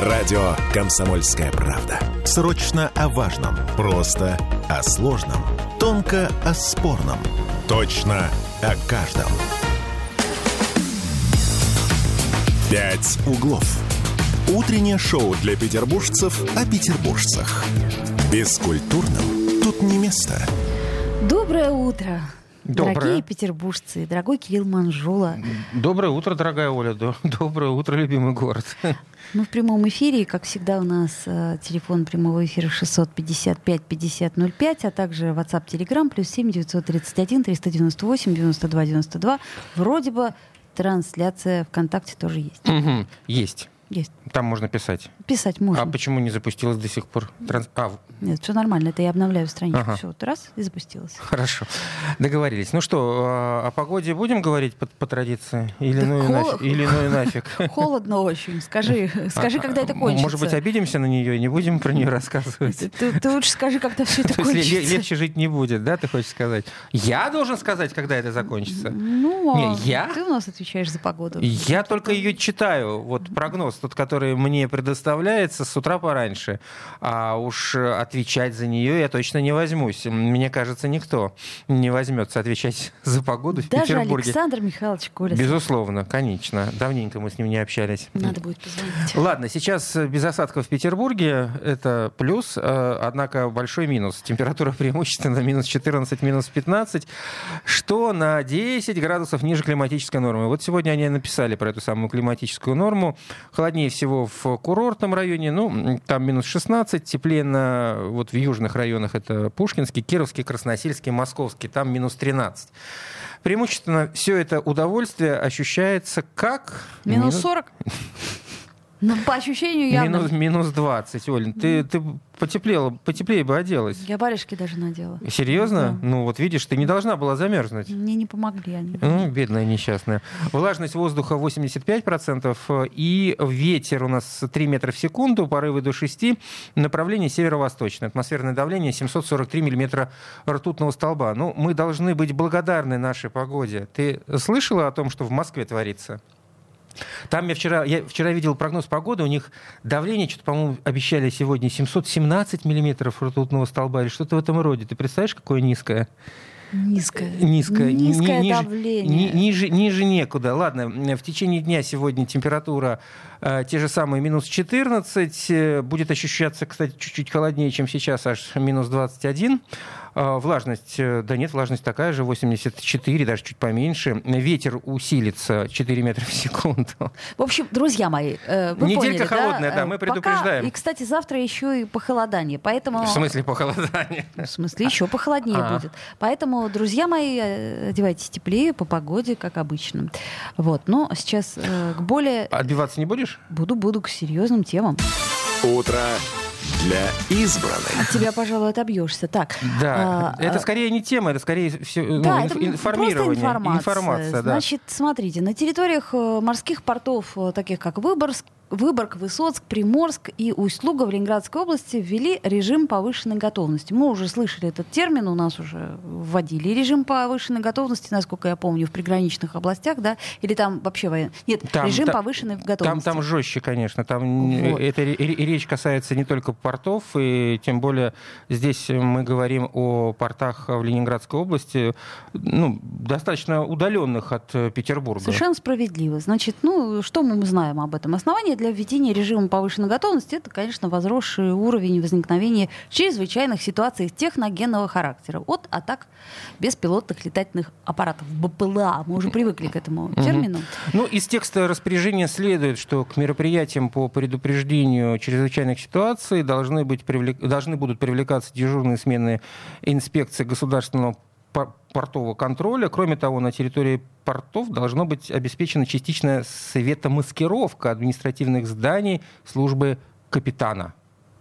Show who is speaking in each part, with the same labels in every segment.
Speaker 1: Радио «Комсомольская правда». Срочно о важном. Просто о сложном. Тонко о спорном. Точно о каждом. «Пять углов». Утреннее шоу для петербуржцев о петербуржцах. Бескультурным тут не место.
Speaker 2: Доброе утро.
Speaker 3: Доброе.
Speaker 2: Дорогие петербуржцы, дорогой Кирилл Манжула.
Speaker 3: Доброе утро, дорогая Оля. До- Доброе утро, любимый город.
Speaker 2: Мы в прямом эфире, и, как всегда, у нас э, телефон прямого эфира 655-5005, а также WhatsApp, Telegram, плюс 7 931 398 92 92. Вроде бы трансляция ВКонтакте тоже есть.
Speaker 3: Мгм. Есть.
Speaker 2: Есть.
Speaker 3: Там можно писать.
Speaker 2: Писать можно.
Speaker 3: А почему не запустилась до сих пор? Транс... А,
Speaker 2: Нет, все нормально, это я обновляю страничку.
Speaker 3: Ага.
Speaker 2: Все, вот раз и запустилась.
Speaker 3: хорошо. Договорились. Ну что, а, о погоде будем говорить по, по традиции? Или,
Speaker 2: Да
Speaker 3: ну, и
Speaker 2: хол-
Speaker 3: нафиг, или ну и нафиг?
Speaker 2: Холодно очень. Скажи, скажи, когда это
Speaker 3: А,
Speaker 2: кончится.
Speaker 3: Может быть, обидимся на нее и не будем про нее рассказывать?
Speaker 2: Ты, ты- лучше скажи, когда все это кончится.
Speaker 3: легче жить не будет, да, ты хочешь сказать? Я должен сказать, когда это закончится?
Speaker 2: Ну,
Speaker 3: Не,
Speaker 2: а
Speaker 3: я?
Speaker 2: ты у нас отвечаешь за погоду.
Speaker 3: Я только ее читаю. Вот прогноз, тот, который мне предоставляется с утра пораньше. А уж отвечать за нее я точно не возьмусь. Мне кажется, никто не возьмется отвечать за погоду в
Speaker 2: Даже
Speaker 3: Петербурге.
Speaker 2: Александр Михайлович Колесов.
Speaker 3: Безусловно, конечно. Давненько мы с ним не общались.
Speaker 2: Надо будет позвонить.
Speaker 3: Ладно, сейчас без осадков в Петербурге это плюс, э, однако большой минус. Температура преимущественно минус 14, минус 15, что на 10 градусов ниже климатической нормы. Вот сегодня они написали про эту самую климатическую норму. Холоднее всего в курортном районе, ну, там минус 16, теплее на, вот в южных районах это Пушкинский, Кировский, Красносельский, Московский, там минус 13. Преимущественно все это удовольствие ощущается как...
Speaker 2: Минус 40? Ну, по ощущению явно.
Speaker 3: Минус, минус 20, Оль. Ты, ты потеплела, потеплее бы оделась.
Speaker 2: Я барышки даже надела.
Speaker 3: Серьезно?
Speaker 2: Да.
Speaker 3: Ну вот видишь, ты не должна была замерзнуть.
Speaker 2: Мне не помогли они.
Speaker 3: Ну, бедная несчастная. Влажность воздуха 85%, э, и ветер у нас 3 метра в секунду, порывы до 6, направление северо-восточное, атмосферное давление 743 миллиметра ртутного столба. Ну, мы должны быть благодарны нашей погоде. Ты слышала о том, что в Москве творится? Там я вчера, я вчера видел прогноз погоды, у них давление, что-то, по-моему, обещали сегодня 717 миллиметров ртутного столба или что-то в этом роде. Ты представляешь, какое низкое?
Speaker 2: Низкое.
Speaker 3: Низкое. Ни-
Speaker 2: Низкое
Speaker 3: ниже-
Speaker 2: давление.
Speaker 3: ни- ниже, ниже некуда. Ладно, в течение дня сегодня температура э, те же самые минус 14. э, будет ощущаться, кстати, чуть-чуть холоднее, чем сейчас, аж минус 21. Э, влажность, э, да нет, влажность такая же, 84, даже чуть поменьше. Ветер усилится 4 метра в секунду.
Speaker 2: В общем, друзья мои, э, вы
Speaker 3: Неделька
Speaker 2: поняли,
Speaker 3: холодная, да,
Speaker 2: Э,
Speaker 3: мы
Speaker 2: пока-
Speaker 3: предупреждаем.
Speaker 2: И, кстати, завтра еще и похолодание, поэтому...
Speaker 3: В смысле похолодание?
Speaker 2: В смысле, еще похолоднее
Speaker 3: А.
Speaker 2: будет. Поэтому, друзья мои, одевайтесь теплее по погоде, как обычно. Вот. Но сейчас э, к более...
Speaker 3: Отбиваться не будешь?
Speaker 2: Буду, буду к серьезным темам.
Speaker 1: Утро для избранных.
Speaker 2: От тебя, пожалуй, отобьешься. Так.
Speaker 3: Да,
Speaker 2: а,
Speaker 3: это
Speaker 2: а,
Speaker 3: скорее не тема, это скорее все, ну,
Speaker 2: Да,
Speaker 3: инф-
Speaker 2: это просто
Speaker 3: информирование.
Speaker 2: информация.
Speaker 3: Информация, да.
Speaker 2: Значит, смотрите, на территориях э, морских портов, э, таких как Выборг, Выборг, Высоцк, Приморск и Усть-Луга в Ленинградской области ввели режим повышенной готовности. Мы уже слышали этот термин, у нас уже вводили режим повышенной готовности, насколько я помню, в приграничных областях, да? Или там вообще воен... Нет,
Speaker 3: Там-
Speaker 2: режим
Speaker 3: та-
Speaker 2: повышенной
Speaker 3: Там,
Speaker 2: готовности.
Speaker 3: там жестче, конечно. Там
Speaker 2: Вот.
Speaker 3: это ре- ре- речь касается не только портов, и тем более здесь мы говорим о портах в Ленинградской области, ну, достаточно удаленных от э, Петербурга.
Speaker 2: Совершенно справедливо. Значит, ну, что мы знаем об этом? Основание для введения режима повышенной готовности это, конечно, возросший уровень возникновения чрезвычайных ситуаций техногенного характера от атак беспилотных летательных аппаратов БПЛА. Мы уже привыкли к этому термину.
Speaker 3: Ну, из текста распоряжения следует, что к мероприятиям по предупреждению чрезвычайных ситуаций должны, быть привлек- должны будут привлекаться дежурные смены инспекции государственного портового контроля. Кроме того, на территории портов должно быть обеспечена частичная светомаскировка административных зданий службы капитана.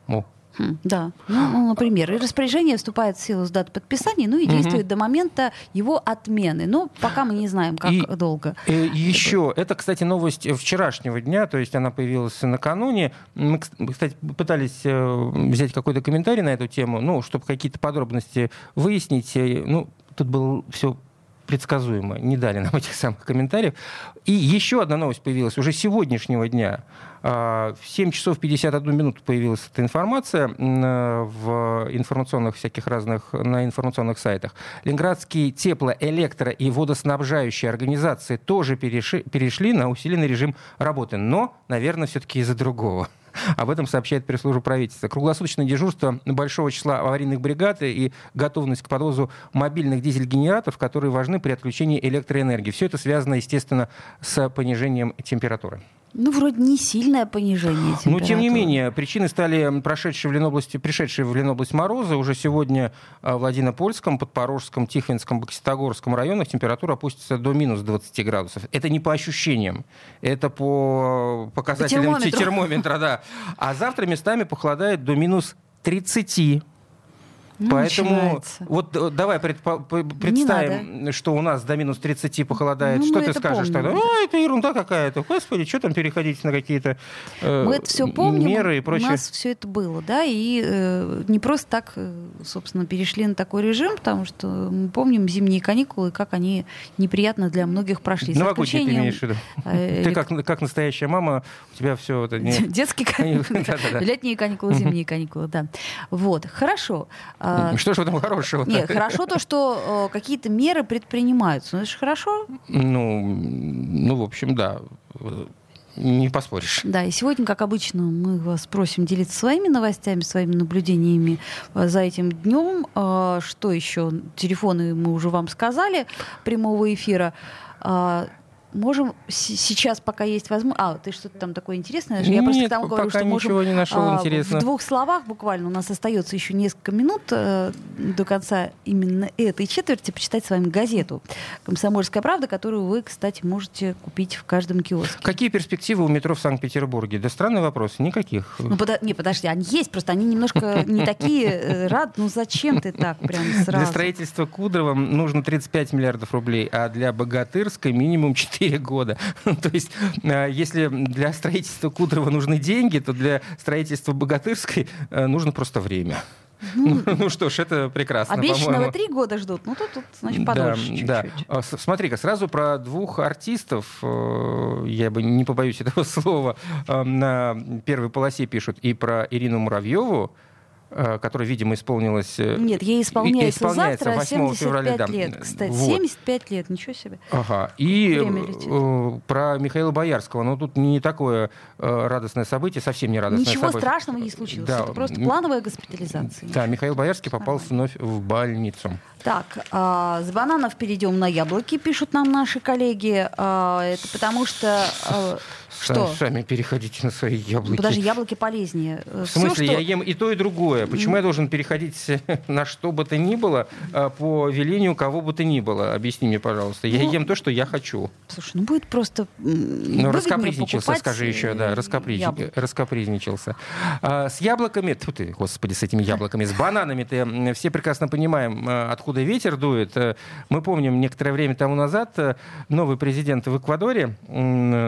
Speaker 3: О,
Speaker 2: Хм, да. Ну, ну, например, и распоряжение вступает в силу с даты подписания, ну и действует до момента его отмены. Но пока мы не знаем, как
Speaker 3: И-
Speaker 2: долго.
Speaker 3: Э, Еще, это, кстати, новость вчерашнего дня, то есть она появилась накануне. Мы, кстати, пытались э, взять какой-то комментарий на эту тему, ну, чтобы какие-то подробности выяснить. Э, Ну, тут было все предсказуемо не дали нам этих самых комментариев. И еще одна новость появилась уже сегодняшнего дня. А, в 7 часов 51 минуту появилась эта информация в информационных всяких разных, на информационных сайтах. Ленинградские тепло, электро и водоснабжающие организации тоже перешли, перешли на усиленный режим работы. Но, наверное, все-таки из-за другого. Об этом сообщает пресс-служба правительства. Круглосуточное дежурство большого числа аварийных бригад и готовность к подвозу мобильных дизель-генераторов, которые важны при отключении электроэнергии. Все это связано, естественно, с понижением температуры.
Speaker 2: Ну, вроде не сильное понижение температуры.
Speaker 3: Но, тем не менее, причины стали прошедшие в Ленобласти, пришедшие в Ленобласть морозы. Уже сегодня в Владимирпольском, Подпорожском, Тихвинском, Бокситогорском районах температура опустится до минус 20 градусов. Это не по ощущениям, это по показателям по термометру. термометра. Да. А завтра местами похолодает до минус 30 ну, Поэтому начинается. вот э, давай предпо- представим, что у нас до минус 30 похолодает. Ну, что ты скажешь помним. тогда? А, это ерунда какая-то. Господи, что там переходить на какие-то
Speaker 2: э, мы это все помним, меры и прочее. У нас все это было, да, и э, не просто так, э, собственно, перешли на такой режим, потому что мы помним зимние каникулы, как они неприятно для многих прошли.
Speaker 3: Новогодние ты имеешь в виду? Э, ты как, как настоящая мама, у тебя все это... Не...
Speaker 2: Детские каникулы, летние каникулы, зимние каникулы, да. Вот, хорошо.
Speaker 3: Что же в этом хорошего?
Speaker 2: Нет, хорошо то, что какие-то меры предпринимаются. Ну, это же хорошо.
Speaker 3: Ну, ну, в общем, да не поспоришь.
Speaker 2: Да, и сегодня, как обычно, мы вас просим делиться своими новостями, своими наблюдениями э, за этим днем. А, что еще? Телефоны мы уже вам сказали прямого эфира. Можем сейчас, пока есть возможность... А, ты что-то там такое интересное?
Speaker 3: Я Нет, просто там говорю, что можем... не нашел а,
Speaker 2: В двух словах буквально, у нас остается еще несколько минут э, до конца именно этой четверти, почитать с вами газету «Комсомольская правда», которую вы, кстати, можете купить в каждом киоске.
Speaker 3: Какие перспективы у метро в Санкт-Петербурге? Да странный вопрос, никаких.
Speaker 2: Ну, подо... не, подожди, они есть, просто они немножко не такие э, рад. Ну, зачем ты так прям сразу?
Speaker 3: Для строительства Кудрова нужно 35 миллиардов рублей, а для Богатырской минимум 4 4 года. то есть, э, если для строительства Кудрова нужны деньги, то для строительства Богатырской э, нужно просто время. Ну, ну, ну что ж, это прекрасно.
Speaker 2: Обещанного три года ждут. Ну, тут, тут значит, подольше да, чуть-чуть. Да.
Speaker 3: А, смотри-ка, сразу про двух артистов, э, я бы не побоюсь этого слова, на первой полосе пишут и про Ирину Муравьеву, которой, видимо, исполнилось...
Speaker 2: Э, Нет, ей исполняется, исполняется завтра 75 февраля, да. лет, кстати. Вот. 75 лет, ничего себе.
Speaker 3: Ага. И э, про Михаила Боярского. Но тут не такое э, радостное событие, совсем не радостное
Speaker 2: Ничего
Speaker 3: событие.
Speaker 2: страшного не случилось. Да. Это просто плановая госпитализация.
Speaker 3: Да, Михаил Боярский попал Нормально. вновь в больницу.
Speaker 2: Так, а, с бананов перейдем на яблоки, пишут нам наши коллеги. А, это потому что... А, что?
Speaker 3: Сами переходите на свои яблоки.
Speaker 2: Даже яблоки полезнее.
Speaker 3: В смысле, Все, что... я ем и то, и другое. Почему я должен переходить на что бы то ни было а, по велению кого бы то ни было? Объясни мне, пожалуйста. Я ну, ем то, что я хочу.
Speaker 2: Слушай, ну будет просто
Speaker 3: Ну, раскапризничался, скажи еще, да, э, раскаприз... раскапризничался. А, с яблоками, тьфу ты, господи, с этими яблоками, с бананами-то все прекрасно понимаем, а, откуда ветер дует. Э, мы помним, некоторое время тому назад э, новый президент в Эквадоре,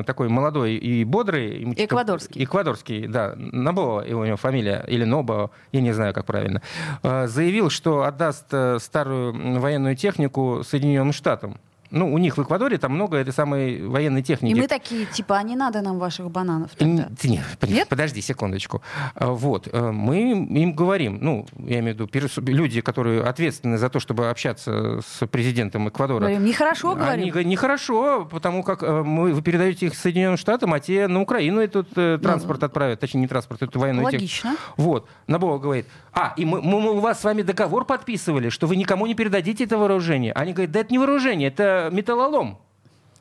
Speaker 3: такой молодой и бодрый.
Speaker 2: Эквадорский.
Speaker 3: Эквадорский, да. Набо его, у него фамилия, или Нобо, я не знаю, как правильно. Э, заявил, что отдаст э, старую военную технику Соединенным Штатам. Ну, у них в Эквадоре там много этой самой военной техники.
Speaker 2: И мы такие, типа, а не надо нам ваших бананов тогда.
Speaker 3: Нет, Нет? подожди секундочку. А, вот, э, мы им говорим, ну, я имею в виду люди, которые ответственны за то, чтобы общаться с президентом Эквадора.
Speaker 2: Говорим, нехорошо говорим.
Speaker 3: Они, нехорошо, потому как э, мы, вы передаете их Соединенным Штатам, а те на Украину этот э, транспорт ну, отправят, точнее, не транспорт, эту военную
Speaker 2: логично.
Speaker 3: технику. Вот. Набова говорит, а, и мы, мы, мы у вас с вами договор подписывали, что вы никому не передадите это вооружение. Они говорят, да это не вооружение, это металлолом.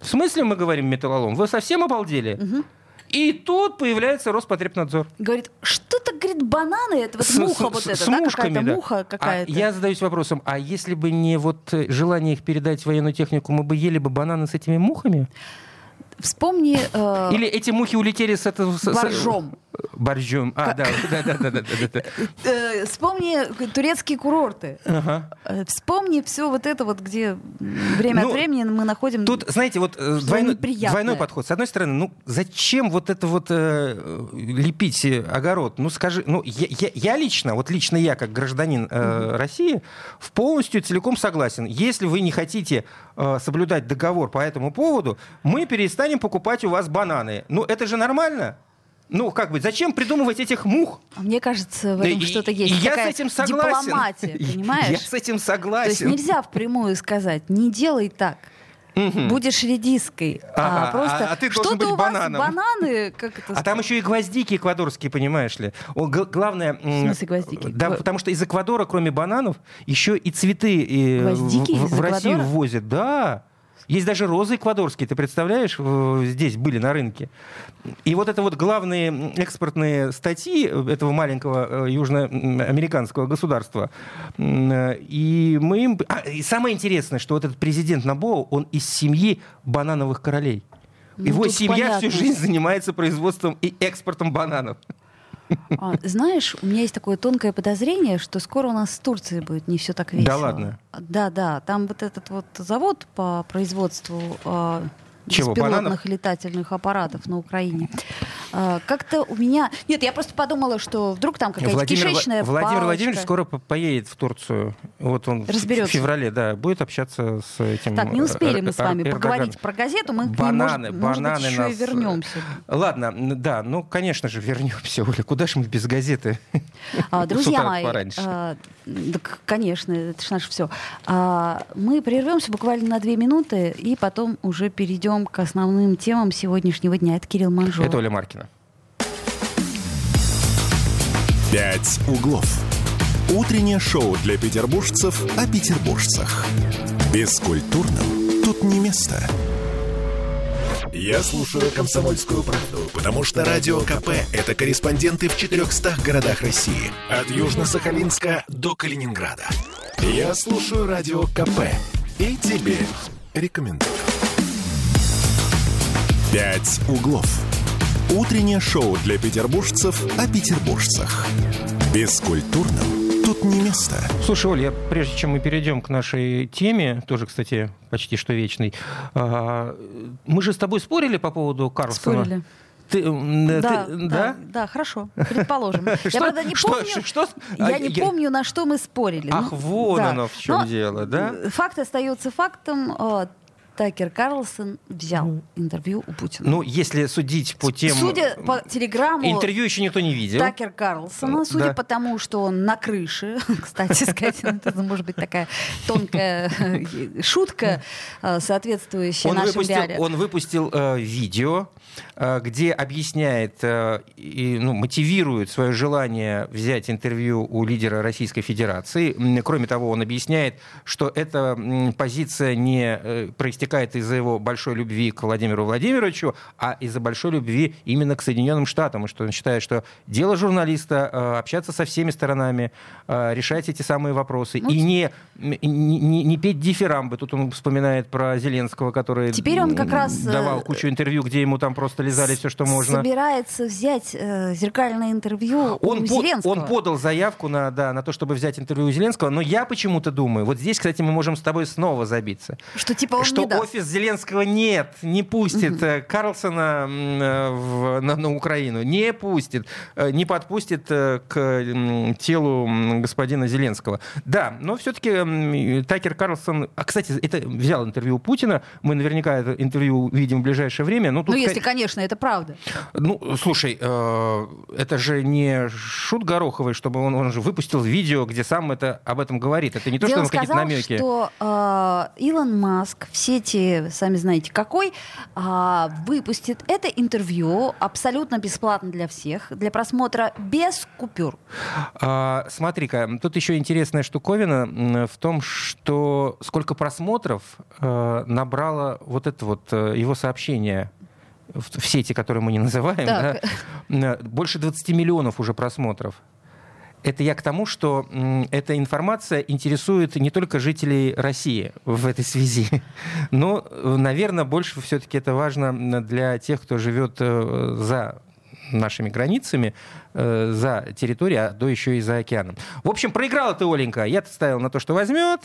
Speaker 3: В смысле мы говорим металлолом? Вы совсем обалдели? Угу. И тут появляется Роспотребнадзор.
Speaker 2: Говорит, что-то, говорит, бананы, это вот с, муха с, вот эта, да, какая-то да. муха какая-то.
Speaker 3: А я задаюсь вопросом, а если бы не вот желание их передать в военную технику, мы бы ели бы бананы с этими мухами?
Speaker 2: Вспомни...
Speaker 3: Э, Или эти мухи улетели с этого...
Speaker 2: Боржом.
Speaker 3: боржом. А, да, да, да, да, да, да, да.
Speaker 2: Э, Вспомни турецкие курорты.
Speaker 3: Ага.
Speaker 2: Э, Вспомни все вот это вот, где время
Speaker 3: Ну,
Speaker 2: от времени мы находим...
Speaker 3: Тут, знаете, вот э, двойной, двойной подход. С одной стороны, ну зачем вот это вот э, лепить огород? Ну скажи, ну я, я- я лично, вот лично я как гражданин э, России, в полностью целиком согласен. Если вы не хотите э, соблюдать договор по этому поводу, мы перестанем покупать у вас бананы. Ну это же нормально. Ну, как бы, зачем придумывать этих мух?
Speaker 2: А Мне кажется, в
Speaker 3: Да
Speaker 2: этом
Speaker 3: и-
Speaker 2: что-то есть.
Speaker 3: я
Speaker 2: Такая
Speaker 3: с этим согласен.
Speaker 2: дипломатия, понимаешь?
Speaker 3: Я с этим
Speaker 2: То есть
Speaker 3: согласен.
Speaker 2: нельзя впрямую сказать, не делай так.
Speaker 3: Мгм.
Speaker 2: Будешь редиской.
Speaker 3: Ага,
Speaker 2: а просто
Speaker 3: а- а ты должен
Speaker 2: что-то
Speaker 3: быть
Speaker 2: у вас
Speaker 3: бананом.
Speaker 2: бананы, как это
Speaker 3: А там
Speaker 2: сказать?
Speaker 3: еще и гвоздики эквадорские, понимаешь ли. О, г- главное...
Speaker 2: В смысле гвоздики?
Speaker 3: Да,
Speaker 2: Гва-
Speaker 3: потому что из Эквадора, кроме бананов, еще и цветы и, э,
Speaker 2: Гвоздики
Speaker 3: в, в Россию ввозят. Да. Есть даже розы эквадорские, ты представляешь, здесь были на рынке. И вот это вот главные экспортные статьи этого маленького э, южноамериканского государства. Э, И мы им... а, и самое интересное, что вот этот президент Набоу, он из семьи банановых королей.
Speaker 2: Ну,
Speaker 3: Его семья всю
Speaker 2: понятно.
Speaker 3: жизнь занимается производством и экспортом бананов.
Speaker 2: А, знаешь, у меня есть такое тонкое подозрение, что скоро у нас с Турцией будет не все так весело.
Speaker 3: Да ладно?
Speaker 2: Да, да. Там вот этот вот завод по производству а,
Speaker 3: Чего,
Speaker 2: беспилотных
Speaker 3: бананов?
Speaker 2: летательных аппаратов на Украине. А, как-то у меня... Нет, я просто подумала, что вдруг там какая-то
Speaker 3: Владимир, Вла-
Speaker 2: кишечная
Speaker 3: Владимир
Speaker 2: палочка.
Speaker 3: Владимирович скоро по- поедет в Турцию. Вот он в- в
Speaker 2: Разберется.
Speaker 3: феврале, да, будет общаться с этим.
Speaker 2: Так, не успели
Speaker 3: э,
Speaker 2: мы с вами
Speaker 3: Эр-
Speaker 2: поговорить про газету, мы к ней,
Speaker 3: Бананы,
Speaker 2: может, может быть,
Speaker 3: бананы
Speaker 2: еще
Speaker 3: нас...
Speaker 2: и вернемся.
Speaker 3: Ладно, да, ну, конечно же, вернемся, Оля. Куда же мы без газеты?
Speaker 2: А, Друзья мои, а, так, конечно, это ж наше все. Мы прервемся буквально на две минуты и потом уже перейдем к основным темам сегодняшнего дня. Это Кирилл Манжол.
Speaker 3: Это Оля Маркина.
Speaker 1: «Пять углов». Утреннее шоу для петербуржцев о петербуржцах. Бескультурным тут не место. Я слушаю «Комсомольскую правду», потому что «Радио КП» — это корреспонденты в 400 городах России. От Южно-Сахалинска до Калининграда. Я слушаю «Радио КП» и тебе рекомендую. «Пять углов». Утреннее шоу для петербуржцев о петербуржцах. Бескультурным тут не место.
Speaker 3: Слушай, Оля, я, прежде чем мы перейдем к нашей теме, тоже, кстати, почти что вечной, а, мы же с тобой спорили по поводу Карлсона.
Speaker 2: Спорили.
Speaker 3: Ты,
Speaker 2: Да,
Speaker 3: ты-
Speaker 2: да,
Speaker 3: да?
Speaker 2: да, хорошо, предположим. Я,
Speaker 3: Что-
Speaker 2: правда, не
Speaker 3: что-
Speaker 2: помню,
Speaker 3: что-
Speaker 2: я
Speaker 3: А,
Speaker 2: не
Speaker 3: я-
Speaker 2: помню, на что мы спорили.
Speaker 3: Ах,
Speaker 2: Ну,
Speaker 3: вон
Speaker 2: да.
Speaker 3: оно в чем
Speaker 2: Но,
Speaker 3: дело, да?
Speaker 2: Факт остается фактом. Э, Такер Карлсон взял интервью у Путина.
Speaker 3: Ну, если судить по тем...
Speaker 2: Судя по телеграмму
Speaker 3: Интервью еще никто не видел.
Speaker 2: Такер Карлсона, судя
Speaker 3: Да.
Speaker 2: по тому, что он на крыше, кстати сказать, это может быть такая тонкая э, шутка, э, соответствующая
Speaker 3: Он
Speaker 2: нашим
Speaker 3: выпустил,
Speaker 2: реалиям.
Speaker 3: он выпустил э, видео, э, где объясняет э, и ну, мотивирует свое желание взять интервью у лидера Российской Федерации. Кроме того, он объясняет, что эта позиция не э, проистекает из-за его большой любви к Владимиру Владимировичу, а из-за большой любви именно к Соединенным Штатам, и что он считает, что дело журналиста э, общаться со всеми сторонами, э, решать эти самые вопросы
Speaker 2: Ну,
Speaker 3: и не, не, не- петь дифирамбы. Тут он вспоминает про Зеленского, который
Speaker 2: Теперь он как раз, э,
Speaker 3: давал кучу интервью, где ему там просто лизали все, что можно.
Speaker 2: Собирается взять э, зеркальное интервью
Speaker 3: Он,
Speaker 2: у
Speaker 3: по-
Speaker 2: Зеленского.
Speaker 3: он подал заявку на, да, на то, чтобы взять интервью у Зеленского, но я почему-то думаю, вот здесь, кстати, мы можем с тобой снова забиться,
Speaker 2: Что типа он
Speaker 3: что
Speaker 2: не
Speaker 3: офис Зеленского нет, не пустит э, Карлсона э, в- на, на Украину, не пустит, э, не подпустит к телу господина Зеленского. Да, но все-таки Такер Карлсон, а, кстати, это взял интервью у Путина, мы наверняка это интервью увидим в ближайшее время. Но
Speaker 2: Ну, если, конечно, это правда.
Speaker 3: ну, слушай, это же не шут Гороховый, чтобы он, он же выпустил видео, где сам это об этом говорит. Это не то,
Speaker 2: Где
Speaker 3: что
Speaker 2: он
Speaker 3: какие-то намеки.
Speaker 2: что э, Илон Маск в сети, сами знаете какой, а, выпустит это интервью абсолютно бесплатно для всех, для просмотра без купюр.
Speaker 3: А, смотри-ка, тут еще интересная штуковина в том, что сколько просмотров э, набрало вот это вот э, его сообщение в, сети, которые мы не называем, да, больше 20 миллионов уже просмотров. Это я к тому, что эта информация интересует не только жителей России в этой связи, но, наверное, больше все-таки это важно для тех, кто живет э, за нашими границами, э, за территорией, а до еще и за океаном. В общем, проиграла ты, Оленька. Я-то ставил на то, что возьмет.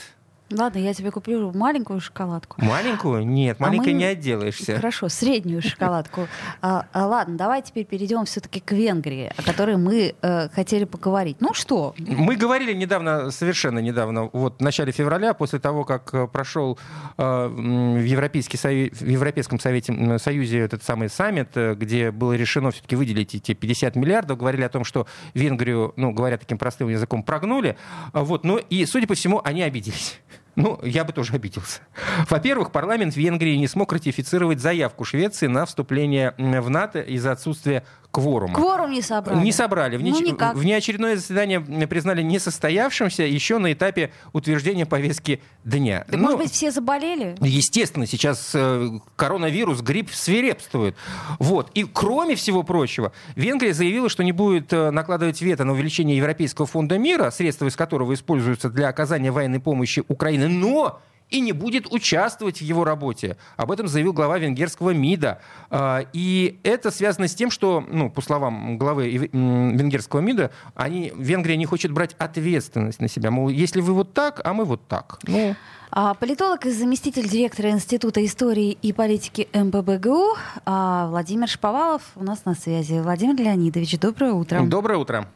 Speaker 2: Ладно, я тебе куплю маленькую шоколадку.
Speaker 3: Маленькую? Нет,
Speaker 2: А
Speaker 3: маленькой
Speaker 2: мы-
Speaker 3: не отделаешься.
Speaker 2: Хорошо, среднюю шоколадку. А, а, ладно, давай теперь перейдем все-таки к Венгрии, о которой мы э, хотели поговорить. Ну что,
Speaker 3: Мы говорили недавно, совершенно недавно, вот в начале февраля, после того, как э, прошел э, м, в, Европейский Сове- в Европейском Совете, Союзе этот самый саммит, э, где было решено все-таки выделить эти 50 миллиардов, говорили о том, что Венгрию, ну, говоря таким простым языком, прогнули. А Вот, ну и, судя по всему, они обиделись. Ну, я бы тоже обиделся. Во-первых, парламент Венгрии не смог ратифицировать заявку Швеции на вступление в НАТО из-за отсутствия кворума.
Speaker 2: кворум не собрали.
Speaker 3: Не собрали.
Speaker 2: Ну, никак.
Speaker 3: Внеочередное заседание признали несостоявшимся еще на этапе утверждения повестки дня.
Speaker 2: Так,
Speaker 3: Ну,
Speaker 2: может быть, все заболели?
Speaker 3: Естественно, сейчас э, коронавирус, грипп свирепствует. Вот. И кроме всего прочего, Венгрия заявила, что не будет э, накладывать вето на увеличение Европейского фонда мира, средства из которого используются для оказания военной помощи Украине, но и не будет участвовать в его работе. Об этом заявил глава венгерского МИДа. А, И это связано с тем, что, ну, по словам главы венгерского МИДа, они, Венгрия не хочет брать ответственность на себя. Мол, если вы вот так, а мы вот так. Ну,
Speaker 2: А, Политолог и заместитель директора Института истории и политики МББГУ а, Владимир Шповалов у нас на связи. Владимир Леонидович, доброе утро.
Speaker 3: доброе утро.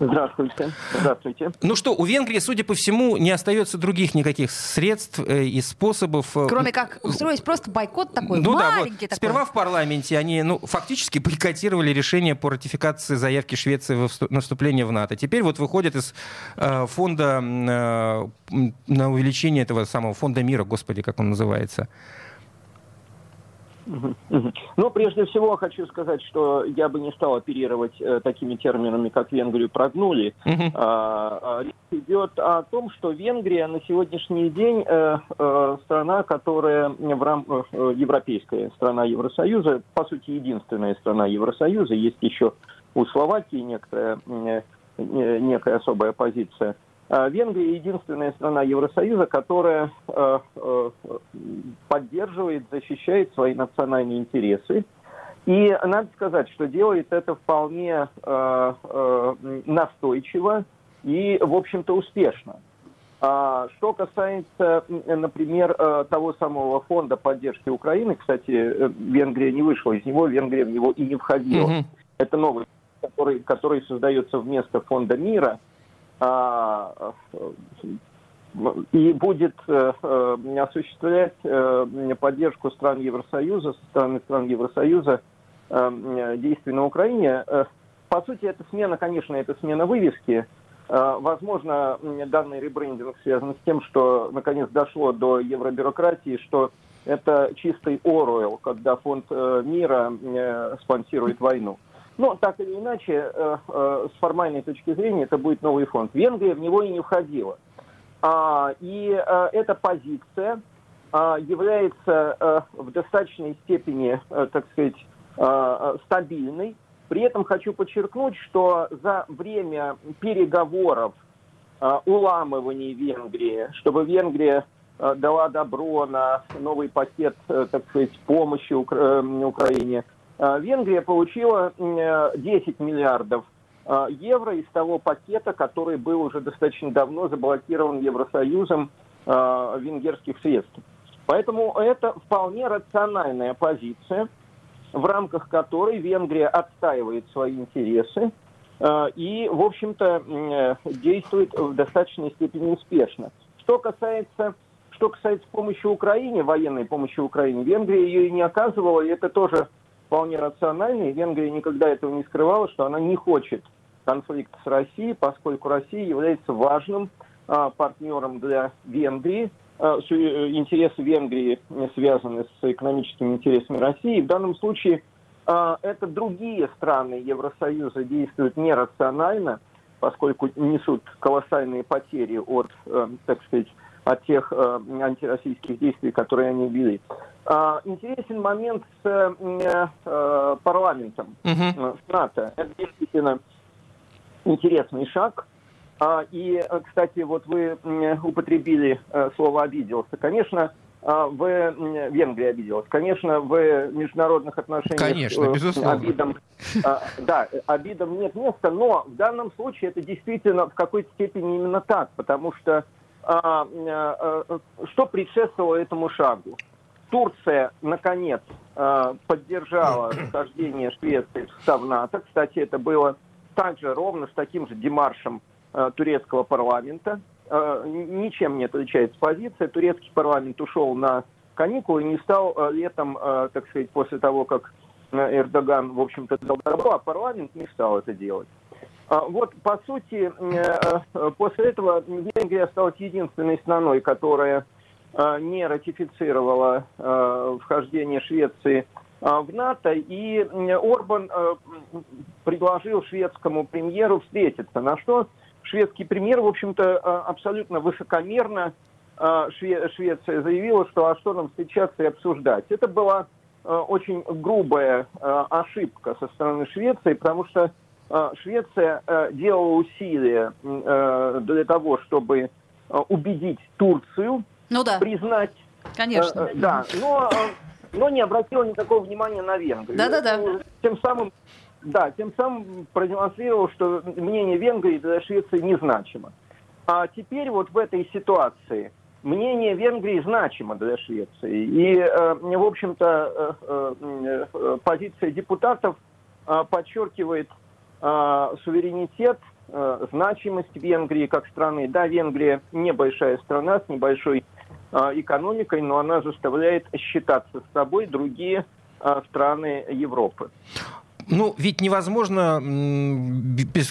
Speaker 4: Здравствуйте. Здравствуйте.
Speaker 3: Ну что, у Венгрии, судя по всему, не остается других никаких средств э, и способов. э,
Speaker 2: Кроме как устроить просто бойкот такой
Speaker 3: ну да, вот.
Speaker 2: маленький такой.
Speaker 3: Сперва в парламенте они ну, фактически бойкотировали решение по ратификации заявки Швеции на вступление в НАТО. Теперь вот выходит из э, фонда э, на увеличение этого самого фонда мира, господи, как он называется.
Speaker 4: Ну, прежде всего, хочу сказать, что я бы не стал оперировать э, такими терминами, как Венгрию прогнули. А, а, речь идет о том, что Венгрия на сегодняшний день э, э, страна, которая в рамках э, европейская страна Евросоюза, по сути, единственная страна Евросоюза. Есть еще у Словакии некоторая, некая особая позиция. А Венгрия единственная страна Евросоюза, которая э, э, поддерживает, защищает свои национальные интересы. И надо сказать, что делает это вполне э, э, настойчиво и, в общем-то, успешно. А, Что касается, например, э, того самого фонда поддержки Украины, кстати, э, Венгрия не вышла из него, Венгрия в него и не входила.
Speaker 3: Мгм.
Speaker 4: Это новый, который, который создается вместо фонда мира э, и будет э, э, осуществлять э, поддержку стран Евросоюза, со стран Евросоюза э, действий на Украине. Э, По сути, это смена, конечно, это смена вывески. Э, Возможно, данный ребрендинг связан с тем, что наконец дошло до евробюрократии, что это чистый Оруэлл, когда фонд э, мира э, спонсирует войну. Но так или иначе, э, э, с формальной точки зрения, это будет новый фонд. Венгрия в него и не входила. А, И э, эта позиция а, является э, в достаточной степени, э, так сказать, э, стабильной. При этом хочу подчеркнуть, что за время переговоров, э, уламываний Венгрии, чтобы Венгрия дала добро на новый пакет, так сказать, помощи Укра- Украине, Венгрия получила э, 10 миллиардов э, евро из того пакета, который был уже достаточно давно заблокирован Евросоюзом э, венгерских средств. Поэтому это вполне рациональная позиция, в рамках которой Венгрия отстаивает свои интересы э, и, в общем-то, э, действует в достаточной степени успешно. Что касается, что касается помощи Украине, военной помощи Украине, Венгрия ее и не оказывала, и это тоже вполне рационально, и Венгрия никогда этого не скрывала, что она не хочет конфликта с Россией, поскольку Россия является важным а, партнером для Венгрии. А, э, интересы Венгрии связаны с экономическими интересами России. В данном случае а, это другие страны Евросоюза действуют нерационально, поскольку несут колоссальные потери от, э, так сказать, от тех э, антироссийских действий, которые они вели. А, Интересен момент с э, э, парламентом с НАТО. Это действительно интересный шаг. А, И, кстати, вот вы употребили слово «обиделся». Конечно, а, в Венгрии обиделась. Конечно, в международных отношениях
Speaker 3: Конечно, безусловно.
Speaker 4: обидам, да, обидам нет места, но в данном случае это действительно в какой-то степени именно так, потому что что предшествовало этому шагу? Турция, наконец, а, поддержала вхождение Швеции в состав НАТО. Кстати, это было также ровно с таким же демаршем а, турецкого парламента. А, ничем не отличается позиция. Турецкий парламент ушел на каникулы и не стал летом, так сказать, после того, как Эрдоган, в общем-то, дал добро, а парламент не стал это делать. А, Вот, по сути, э, э, после этого Венгрия осталась единственной страной, которая э, не ратифицировала э, вхождение Швеции э, в НАТО, и э, Орбан э, предложил шведскому премьеру встретиться, на что шведский премьер, в общем-то, э, абсолютно высокомерно э, Шве- Швеция заявила, что а что нам встречаться и обсуждать. Это была э, очень грубая э, ошибка со стороны Швеции, потому что э, Швеция э, делала усилия э, для того, чтобы э, убедить Турцию
Speaker 2: Ну да,
Speaker 4: признать,
Speaker 2: конечно.
Speaker 4: э, э, да, но, э, но не обратила никакого внимания на Венгрию.
Speaker 2: Да-да-да.
Speaker 4: Э, Тем самым, да, тем самым продемонстрировал, что мнение Венгрии для Швеции незначимо. А теперь вот в этой ситуации мнение Венгрии значимо для Швеции. И, э, в общем-то, э, э, э, позиция депутатов э, подчеркивает э, суверенитет, э, значимость Венгрии как страны. Да, Венгрия небольшая страна с небольшой э, экономикой, но она заставляет считаться с собой другие э, страны Европы.
Speaker 3: Ну, ведь невозможно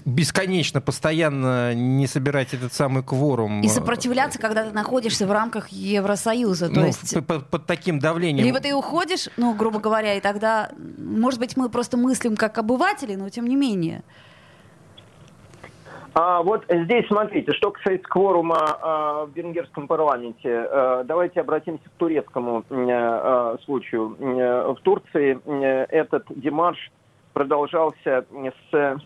Speaker 3: бесконечно, постоянно не собирать этот самый кворум.
Speaker 2: И сопротивляться, когда ты находишься в рамках Евросоюза. То
Speaker 3: Ну,
Speaker 2: есть
Speaker 3: п- п- под таким давлением.
Speaker 2: Либо ты уходишь, ну, грубо говоря, и тогда, может быть, мы просто мыслим как обыватели, но тем не менее.
Speaker 4: А вот здесь смотрите, что касается кворума а, в венгерском парламенте, э, давайте обратимся к турецкому э, случаю. В Турции этот демарш продолжался с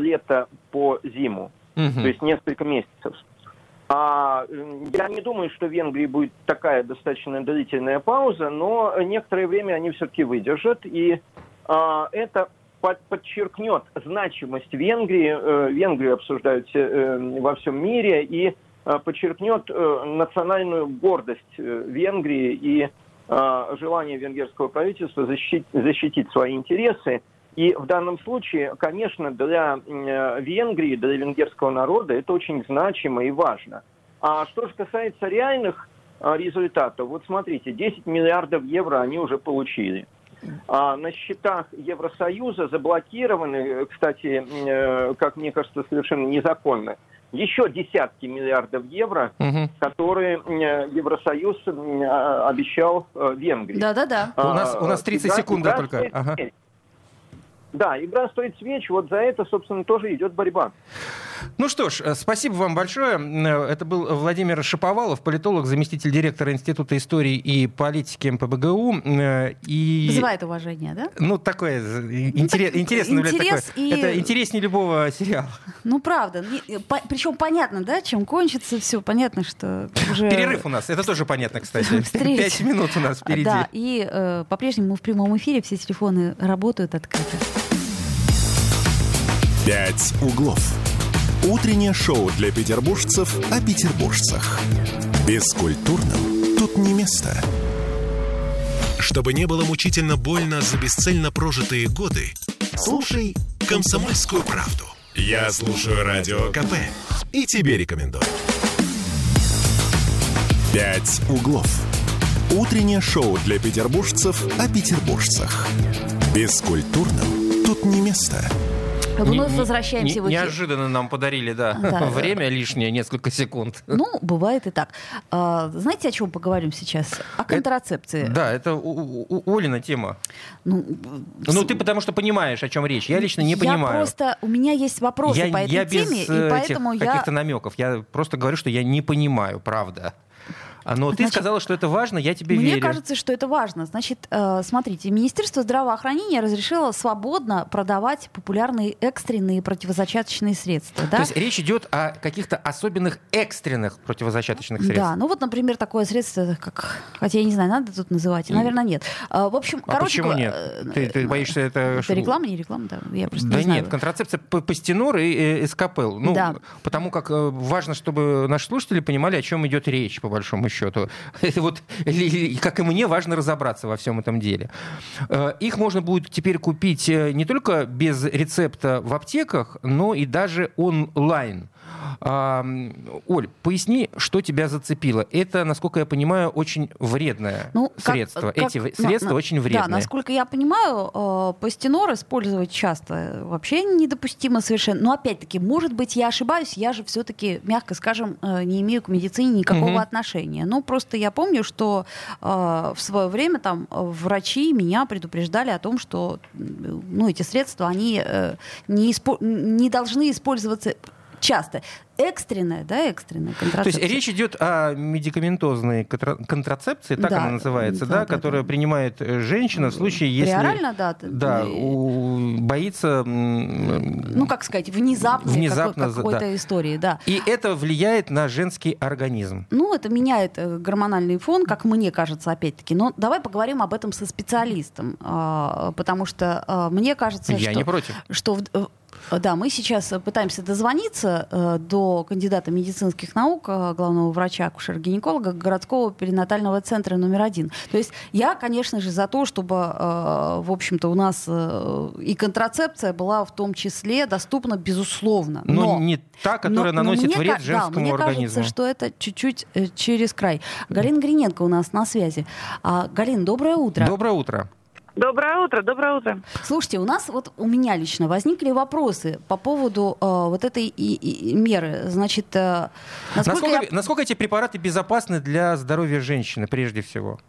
Speaker 4: лета по зиму,
Speaker 3: Мгм.
Speaker 4: то есть несколько месяцев. А, я не думаю, что в Венгрии будет такая достаточно длительная пауза, но некоторое время они все-таки выдержат, и а, это подчеркнет значимость Венгрии. Э, Венгрию обсуждают э, во всем мире и э, подчеркнет национальную гордость Венгрии и желание венгерского правительства защитить, защитить свои интересы. И в данном случае, конечно, для Венгрии, для венгерского народа это очень значимо и важно. А что же касается реальных результатов, вот смотрите, 10 миллиардов евро они уже получили. А на счетах Евросоюза заблокированы, э, кстати, э, как мне кажется, совершенно незаконно, еще десятки миллиардов евро,
Speaker 3: Мгм.
Speaker 4: которые э, Евросоюз э, обещал Венгрии.
Speaker 2: Да-да-да.
Speaker 3: У нас- у нас 30
Speaker 4: игра-
Speaker 3: секунд, только? Ага.
Speaker 4: Да, игра стоит свеч, вот за это, собственно, тоже идет борьба.
Speaker 3: Ну что ж, э, спасибо вам большое. Э, Это был Владимир Шаповалов, политолог, заместитель директора Института истории и политики МПБГУ. Э, И...
Speaker 2: Вызывает уважение, да?
Speaker 3: Ну, такое интерес,
Speaker 2: так
Speaker 3: интересно,
Speaker 2: интерес
Speaker 3: такое.
Speaker 2: и-
Speaker 3: Это интереснее любого сериала.
Speaker 2: Ну, правда. причем понятно, да, чем кончится все. Понятно, что уже...
Speaker 3: Перерыв у нас, это тоже понятно, кстати.
Speaker 2: Встреча.
Speaker 3: Пять минут у нас впереди.
Speaker 2: Да, и э, по-прежнему мы в прямом эфире, все телефоны работают открыто.
Speaker 1: «Пять углов». Утреннее шоу для петербуржцев о петербуржцах. Бескультурным тут не место.
Speaker 5: Чтобы не было мучительно больно за бесцельно прожитые годы, слушай «Комсомольскую правду». Я слушаю Радио КП и тебе рекомендую.
Speaker 1: «Пять углов». Утреннее шоу для петербуржцев о петербуржцах. Бескультурным тут не место.
Speaker 2: Вновь
Speaker 3: Не-
Speaker 2: возвращаемся
Speaker 3: не-
Speaker 2: в эфир.
Speaker 3: Неожиданно нам подарили, да,
Speaker 2: Да.
Speaker 3: время лишнее, несколько секунд.
Speaker 2: Ну, бывает и так. А, знаете, о чем поговорим сейчас? О контрацепции.
Speaker 3: Да, это у, у- Олина тема.
Speaker 2: Ну,
Speaker 3: Ну, ты потому что понимаешь, о чем речь. Я лично не
Speaker 2: Я
Speaker 3: понимаю.
Speaker 2: просто... У меня есть вопросы
Speaker 3: я,
Speaker 2: по этой
Speaker 3: я без
Speaker 2: теме,
Speaker 3: э,
Speaker 2: и поэтому
Speaker 3: этих
Speaker 2: я...
Speaker 3: каких-то намеков. Я просто говорю, что я не понимаю, правда. А, Но ты
Speaker 2: Значит,
Speaker 3: сказала, что это важно, я тебе
Speaker 2: Мне
Speaker 3: верю.
Speaker 2: кажется, что это важно. Значит, э, смотрите, Министерство здравоохранения разрешило свободно продавать популярные экстренные противозачаточные средства. Да?
Speaker 3: То есть речь идет о каких-то особенных экстренных противозачаточных средств.
Speaker 2: Да, ну вот, например, такое средство, как, хотя я не знаю, надо тут называть, наверное, нет. А, В общем,
Speaker 3: А
Speaker 2: короче,
Speaker 3: почему нет?
Speaker 2: э,
Speaker 3: Ты, ты боишься это...
Speaker 2: Это реклама, не реклама, да? Я просто
Speaker 3: Да
Speaker 2: не знаю.
Speaker 3: нет, контрацепция пастенор и э, эскапел. Ну,
Speaker 2: Да.
Speaker 3: потому как э, важно, чтобы наши слушатели понимали, о чем идет речь, по большому счету. Это вот, как и мне, важно разобраться во всем этом деле. Э, Их можно будет теперь купить э, не только без рецепта в аптеках, но и даже онлайн. Оль, поясни, что тебя зацепило. Это, насколько я понимаю, очень вредное
Speaker 2: Ну, как-
Speaker 3: средство.
Speaker 2: как-
Speaker 3: Эти
Speaker 2: на-
Speaker 3: средства
Speaker 2: на-
Speaker 3: очень вредные.
Speaker 2: Да, насколько я понимаю, э, пастенор использовать часто вообще недопустимо совершенно. Но опять-таки, может быть, я ошибаюсь, я же все-таки, мягко скажем, э, не имею к медицине никакого
Speaker 3: Мгм.
Speaker 2: отношения. Ну, просто я помню, что э, в свое время там э, врачи меня предупреждали о том, что ну, эти средства, они э, не, испо- не должны использоваться часто. Экстренная, да, экстренная
Speaker 3: То есть
Speaker 2: контрацепция.
Speaker 3: речь идет о медикаментозной контра- контрацепции, так
Speaker 2: Да.
Speaker 3: она называется,
Speaker 2: Да,
Speaker 3: да,
Speaker 2: да,
Speaker 3: которая
Speaker 2: да.
Speaker 3: принимает э, женщина в случае, если
Speaker 2: Реально, да.
Speaker 3: да, у- боится...
Speaker 2: ну, как сказать, внезапно,
Speaker 3: Внезапно, за-
Speaker 2: какой-то
Speaker 3: да.
Speaker 2: истории, да.
Speaker 3: И это влияет на женский организм.
Speaker 2: Ну, это меняет э, гормональный фон, как мне кажется, опять-таки. Но давай поговорим об этом со специалистом, а, потому что а, мне кажется,
Speaker 3: Я
Speaker 2: что,
Speaker 3: не против.
Speaker 2: что э, да, мы сейчас пытаемся дозвониться э, до кандидата медицинских наук, э, главного врача, акушера-гинеколога городского перинатального центра номер один. То есть я, конечно же, за то, чтобы, э, в общем-то, у нас э, и контрацепция была в том числе доступна, безусловно.
Speaker 3: Но, не та, которая
Speaker 2: но- но
Speaker 3: наносит
Speaker 2: мне
Speaker 3: вред женскому
Speaker 2: да, мне
Speaker 3: организму.
Speaker 2: кажется, что это чуть-чуть э, через край. Галина Гриненко у нас на связи. А, Галин, доброе утро.
Speaker 3: Доброе утро.
Speaker 6: Доброе утро, доброе утро.
Speaker 2: Слушайте, у нас вот у меня лично возникли вопросы по поводу э, вот этой и- и- меры. Значит, э, насколько
Speaker 3: Насколько,
Speaker 2: я-
Speaker 3: насколько эти препараты безопасны для здоровья женщины, прежде всего?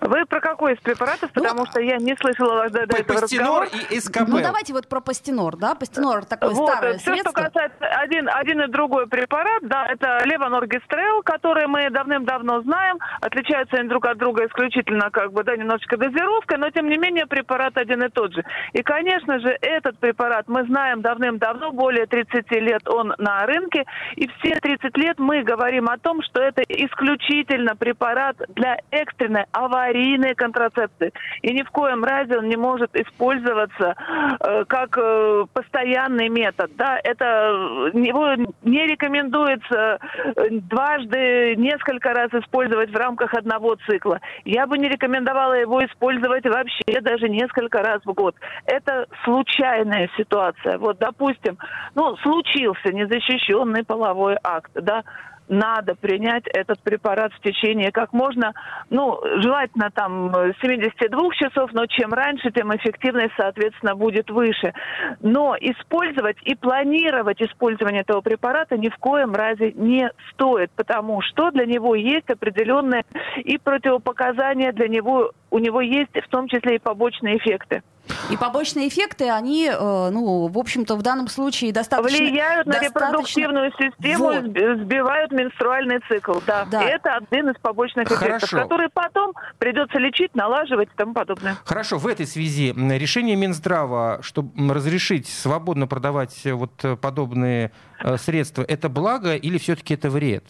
Speaker 6: Вы про какой из препаратов?
Speaker 2: Ну,
Speaker 6: Потому что я не слышала до, до этого
Speaker 3: Пастенор
Speaker 6: разговора.
Speaker 3: и эскапел.
Speaker 2: Ну давайте вот про пастенор, да? Пастенор такое
Speaker 6: Вот,
Speaker 2: старое
Speaker 6: все,
Speaker 2: средство.
Speaker 6: что касается один, один и другой препарат, да, это левоноргистрел, который мы давным-давно знаем, отличаются они друг от друга исключительно, как бы, да, немножечко дозировкой, но тем не менее препарат один и тот же. И, конечно же, этот препарат мы знаем давным-давно, более 30 лет он на рынке, и все 30 лет мы говорим о том, что это исключительно препарат для экстренной аварийной контрацепции. И ни в коем разе он не может использоваться э, как э, постоянный метод. Да, это э, его не рекомендуется э, дважды, несколько раз использовать в рамках одного цикла. Я бы не рекомендовала его использовать вообще даже несколько раз в год. Это случайная ситуация. Вот, допустим, ну, случился незащищенный половой акт, да, надо принять этот препарат в течение как можно, ну, желательно там э, 72 часов, но чем раньше, тем эффективность, соответственно, будет выше. Но использовать и планировать использование этого препарата ни в коем разе не стоит, потому что для него есть определенные и противопоказания для него, у него есть в том числе и побочные эффекты.
Speaker 2: И побочные эффекты, они, э, ну, в общем-то, в данном случае достаточно...
Speaker 6: Влияют на
Speaker 2: достаточно-
Speaker 6: репродуктивную систему,
Speaker 2: Вот.
Speaker 6: сби- сбивают менструальный цикл. Да.
Speaker 2: Да.
Speaker 6: Это один из побочных эффектов,
Speaker 3: Хорошо.
Speaker 6: который потом придется лечить, налаживать и тому подобное.
Speaker 3: Хорошо, в этой связи решение Минздрава, чтобы разрешить свободно продавать э, вот э, подобные средства, это благо или все-таки это вред?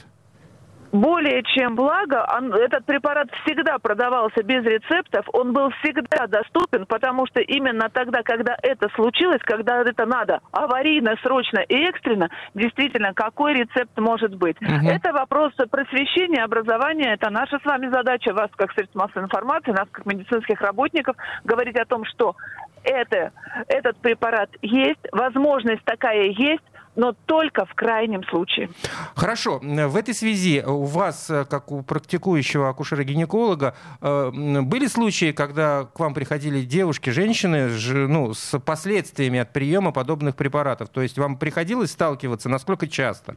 Speaker 6: Более чем благо, он- этот препарат всегда продавался без рецептов, он был всегда доступен, потому что именно тогда, когда это случилось, когда это надо аварийно, срочно и экстренно, действительно, какой рецепт может быть?
Speaker 3: Мгм.
Speaker 6: Это вопрос просвещения, образования, это наша с вами задача, вас как средств массовой информации, нас как медицинских работников, говорить о том, что это, этот препарат есть, возможность такая есть, но только в крайнем случае.
Speaker 3: Хорошо, в этой связи у вас, э, как у практикующего акушера-гинеколога, э, были случаи, когда к вам приходили девушки, женщины ну, с последствиями от приема подобных препаратов? То есть вам приходилось сталкиваться, насколько часто?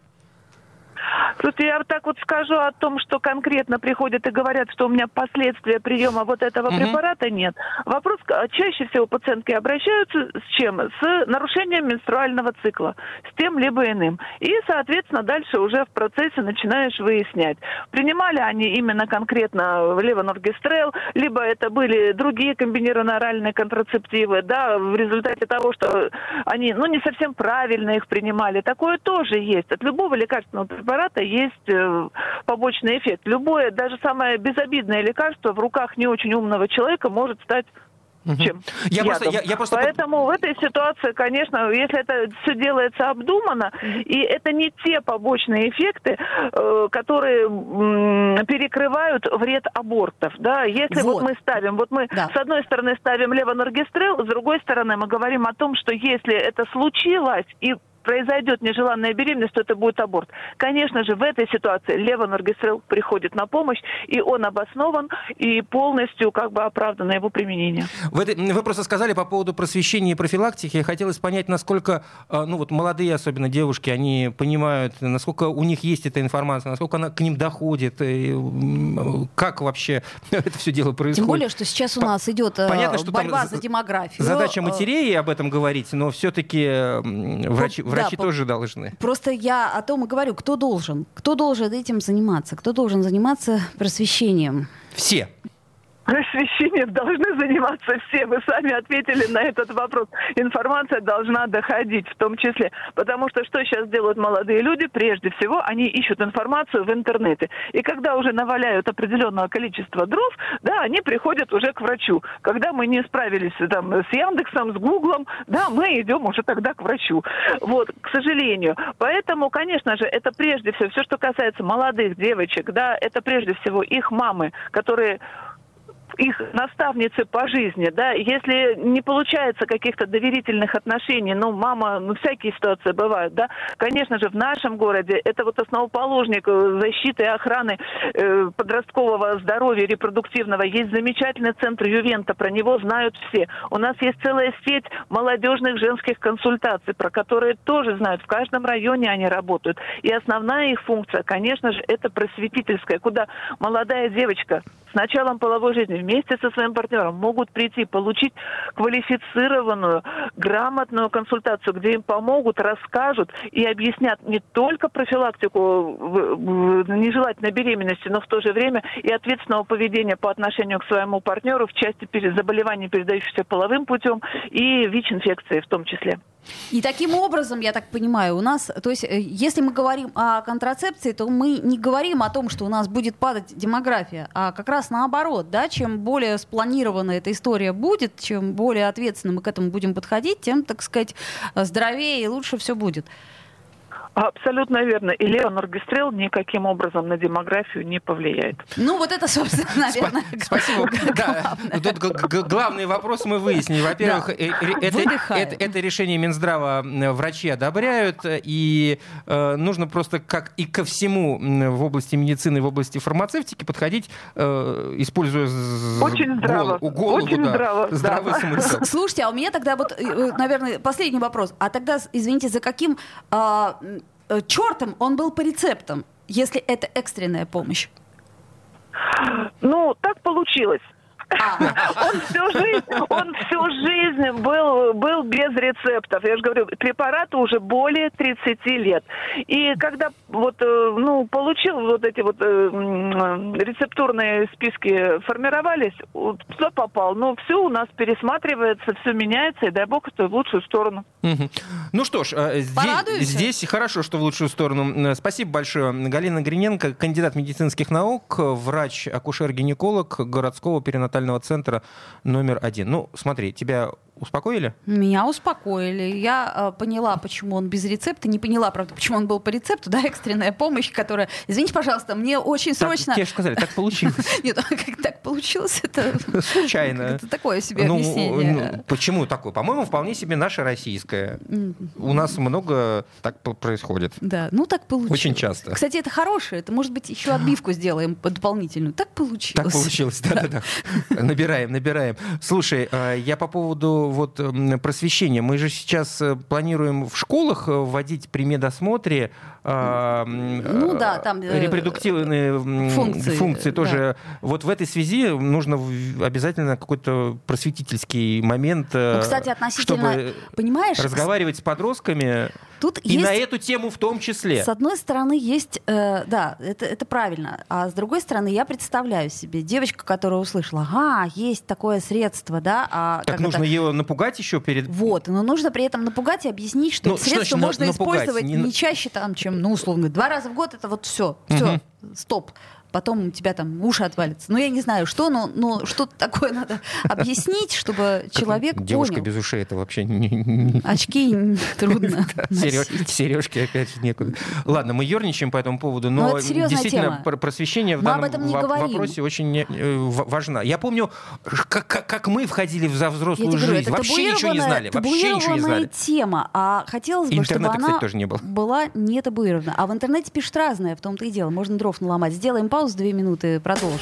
Speaker 6: Слушайте, я так вот скажу о том, что конкретно приходят и говорят, что у меня последствия приема вот этого
Speaker 3: Мгм.
Speaker 6: препарата нет. Вопрос, а, чаще всего пациентки обращаются с чем? С нарушением менструального цикла, с тем либо иным. И, соответственно, дальше уже в процессе начинаешь выяснять, принимали они именно конкретно левоноргестрел, либо это были другие комбинированные оральные контрацептивы, да, в результате того, что они, ну, не совсем правильно их принимали. Такое тоже есть. От любого лекарственного препарата есть э, побочный эффект. Любое, даже самое безобидное лекарство в руках не очень умного человека может стать чем?
Speaker 3: Я просто, я, я просто
Speaker 6: Поэтому в этой ситуации, конечно, если это все делается обдуманно, и это не те побочные эффекты, э, которые м, перекрывают вред абортов, да, если вот,
Speaker 2: Вот.
Speaker 6: мы ставим, вот мы
Speaker 2: Да.
Speaker 6: с одной стороны ставим левоноргестрел, с другой стороны мы говорим о том, что если это случилось и произойдет нежеланная беременность, то это будет аборт. Конечно же, в этой ситуации левоноргестрел приходит на помощь, и он обоснован, и полностью как бы оправдано его применение.
Speaker 3: В этой- вы просто сказали по поводу просвещения и профилактики. Хотелось понять, насколько, э, ну вот молодые, особенно девушки, они понимают, насколько у них есть эта информация, насколько она к ним доходит, и, м, как вообще это все дело происходит.
Speaker 2: Тем более, что сейчас у
Speaker 3: По-
Speaker 2: нас идет э,
Speaker 3: понятно, что
Speaker 2: борьба за демографию.
Speaker 3: Задача
Speaker 2: Э,
Speaker 3: матерей об этом говорить, но все-таки врачи,
Speaker 2: да,
Speaker 3: врачи
Speaker 2: по-
Speaker 3: тоже должны.
Speaker 2: Просто я о том и говорю, кто должен, кто должен этим заниматься, кто должен заниматься просвещением.
Speaker 3: Все.
Speaker 6: Просвещением должны заниматься все. Вы сами ответили на этот вопрос. Информация должна доходить в том числе. Потому что что сейчас делают молодые люди? Прежде всего, они ищут информацию в интернете. И когда уже наваляют определенного количества дров, да, они приходят уже к врачу. Когда мы не справились там, с Яндексом, с Гуглом, да, мы идем уже тогда к врачу. Вот, к сожалению. Поэтому, конечно же, это прежде всего, все, что касается молодых девочек, да, это прежде всего их мамы, которые их наставницы по жизни, да, если не получается каких-то доверительных отношений, ну, мама, ну, всякие ситуации бывают, да, конечно же, в нашем городе это вот основоположник э, защиты и охраны э, подросткового здоровья репродуктивного. Есть замечательный центр Ювента, про него знают все. У нас есть целая сеть молодежных женских консультаций, про которые тоже знают. В каждом районе они работают. И основная их функция, конечно же, это просветительская, куда молодая девочка с началом половой жизни вместе со своим партнером могут прийти, получить квалифицированную, грамотную консультацию, где им помогут, расскажут и объяснят не только профилактику нежелательной беременности, но в то же время и ответственного поведения по отношению к своему партнеру в части заболеваний, передающихся половым путем, и ВИЧ-инфекции в том числе.
Speaker 2: И таким образом, я так понимаю, у нас, то есть, э, если мы говорим о контрацепции, то мы не говорим о том, что у нас будет падать демография, а как раз наоборот, да, чем более спланирована эта история будет, чем более ответственно мы к этому будем подходить, тем, так сказать, здоровее и лучше все будет.
Speaker 6: Абсолютно верно. И левоноргестрел никаким образом на демографию не повлияет.
Speaker 2: Ну, вот это, собственно, наверное,
Speaker 3: Спасибо. Да, тут главный вопрос мы выяснили. Во-первых,
Speaker 2: Да.
Speaker 3: э, э, это, это- это решение Минздрава врачи одобряют, и э, нужно просто, как и ко всему в области медицины, в области фармацевтики, подходить, э, используя
Speaker 6: Очень здраво.
Speaker 3: гол- голову,
Speaker 6: Очень
Speaker 3: да,
Speaker 6: здраво, да.
Speaker 3: здравый смысл.
Speaker 2: Слушайте, а у меня тогда вот, наверное, последний вопрос. А тогда, извините, за каким а, э, чертом он был по рецептам, если это экстренная помощь?
Speaker 6: Ну, так получилось.
Speaker 2: А,
Speaker 6: Он всю жизнь, он всю жизнь был, был без рецептов. Я же говорю, препарату уже более 30 лет. И когда вот, э, ну, получил вот эти вот э, рецептурные списки формировались, туда попал. Но все у нас пересматривается, все меняется, и дай бог, это в лучшую сторону.
Speaker 3: Ну что ж, э, здесь, здесь хорошо, что в лучшую сторону. Спасибо большое. Галина Гриненко, кандидат медицинских наук, врач-акушер-гинеколог городского перинатального центра номер один. Ну, смотри, тебя успокоили?
Speaker 2: меня успокоили. Я э, поняла, почему он без рецепта. Не поняла, правда, почему он был по рецепту. Да, экстренная помощь, которая... Извините, пожалуйста, мне очень
Speaker 3: Так,
Speaker 2: срочно...
Speaker 3: тебе же сказали, так получилось.
Speaker 2: Нет, ну, как так получилось, это...
Speaker 3: Случайно.
Speaker 2: Это такое себе
Speaker 3: Ну,
Speaker 2: объяснение.
Speaker 3: ну, почему такое? По-моему, вполне себе наше российское. У нас много так происходит.
Speaker 2: Да, ну так получилось.
Speaker 3: Очень часто.
Speaker 2: Кстати, это хорошее. Это, может быть, еще отбивку сделаем дополнительную. Так получилось.
Speaker 3: Так получилось, да-да-да. Набираем, набираем. Слушай, э, я по поводу вот м, просвещения. Мы же сейчас э, планируем в школах э, вводить при медосмотре а,
Speaker 2: Ну да, там, э,
Speaker 3: репродуктивные м,
Speaker 2: функции,
Speaker 3: функции тоже. Вот в этой связи нужно обязательно какой-то просветительский момент,
Speaker 2: Ну, кстати, относительно,
Speaker 3: чтобы
Speaker 2: понимаешь,
Speaker 3: разговаривать с подростками
Speaker 2: тут
Speaker 3: и
Speaker 2: есть
Speaker 3: на эту тему в том числе.
Speaker 2: С одной стороны, есть, э, да, это, это правильно. А с другой стороны, я представляю себе девочку, которая услышала, ага, есть такое средство, да, а
Speaker 3: Так нужно
Speaker 2: это-
Speaker 3: ее напугать еще перед...
Speaker 2: Вот, но нужно при этом напугать и объяснить, что
Speaker 3: Ну,
Speaker 2: это
Speaker 3: что значит
Speaker 2: можно
Speaker 3: напугать?
Speaker 2: использовать
Speaker 3: Не
Speaker 2: не, чаще, там, чем, ну, условно, два раза в год, это вот все, все, стоп. Потом у тебя там уши отвалятся. Ну, я не знаю, что, но, но что-то такое надо объяснить, чтобы
Speaker 3: Как
Speaker 2: человек
Speaker 3: Девушка
Speaker 2: понял.
Speaker 3: без ушей это вообще не-
Speaker 2: Очки трудно.
Speaker 3: Сережки опять же некуда. Ладно, мы ерничаем по этому поводу,
Speaker 2: Ну,
Speaker 3: но
Speaker 2: серьезная
Speaker 3: действительно просвещение в данном вопросе очень э, в- важна. Я помню, как, как- как мы входили в взрослую жизнь. Вообще ничего не знали. Вообще ничего не знали.
Speaker 2: тема, а хотелось бы, чтобы она была не табуирована. А в интернете пишут разное, в том-то и дело. Можно дров наломать. Сделаем паузу, две минуты, продолжим.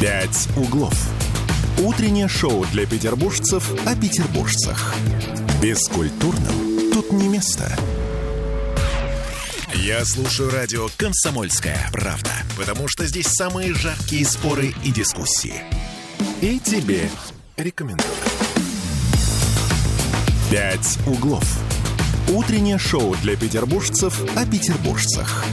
Speaker 1: «Пять углов». Утреннее шоу для петербуржцев о петербуржцах. Бескультурным тут не место.
Speaker 5: Я слушаю радио «Комсомольская правда», потому что здесь самые жаркие споры и дискуссии.
Speaker 1: И тебе рекомендую. «Пять углов». Утреннее шоу для петербуржцев о петербуржцах.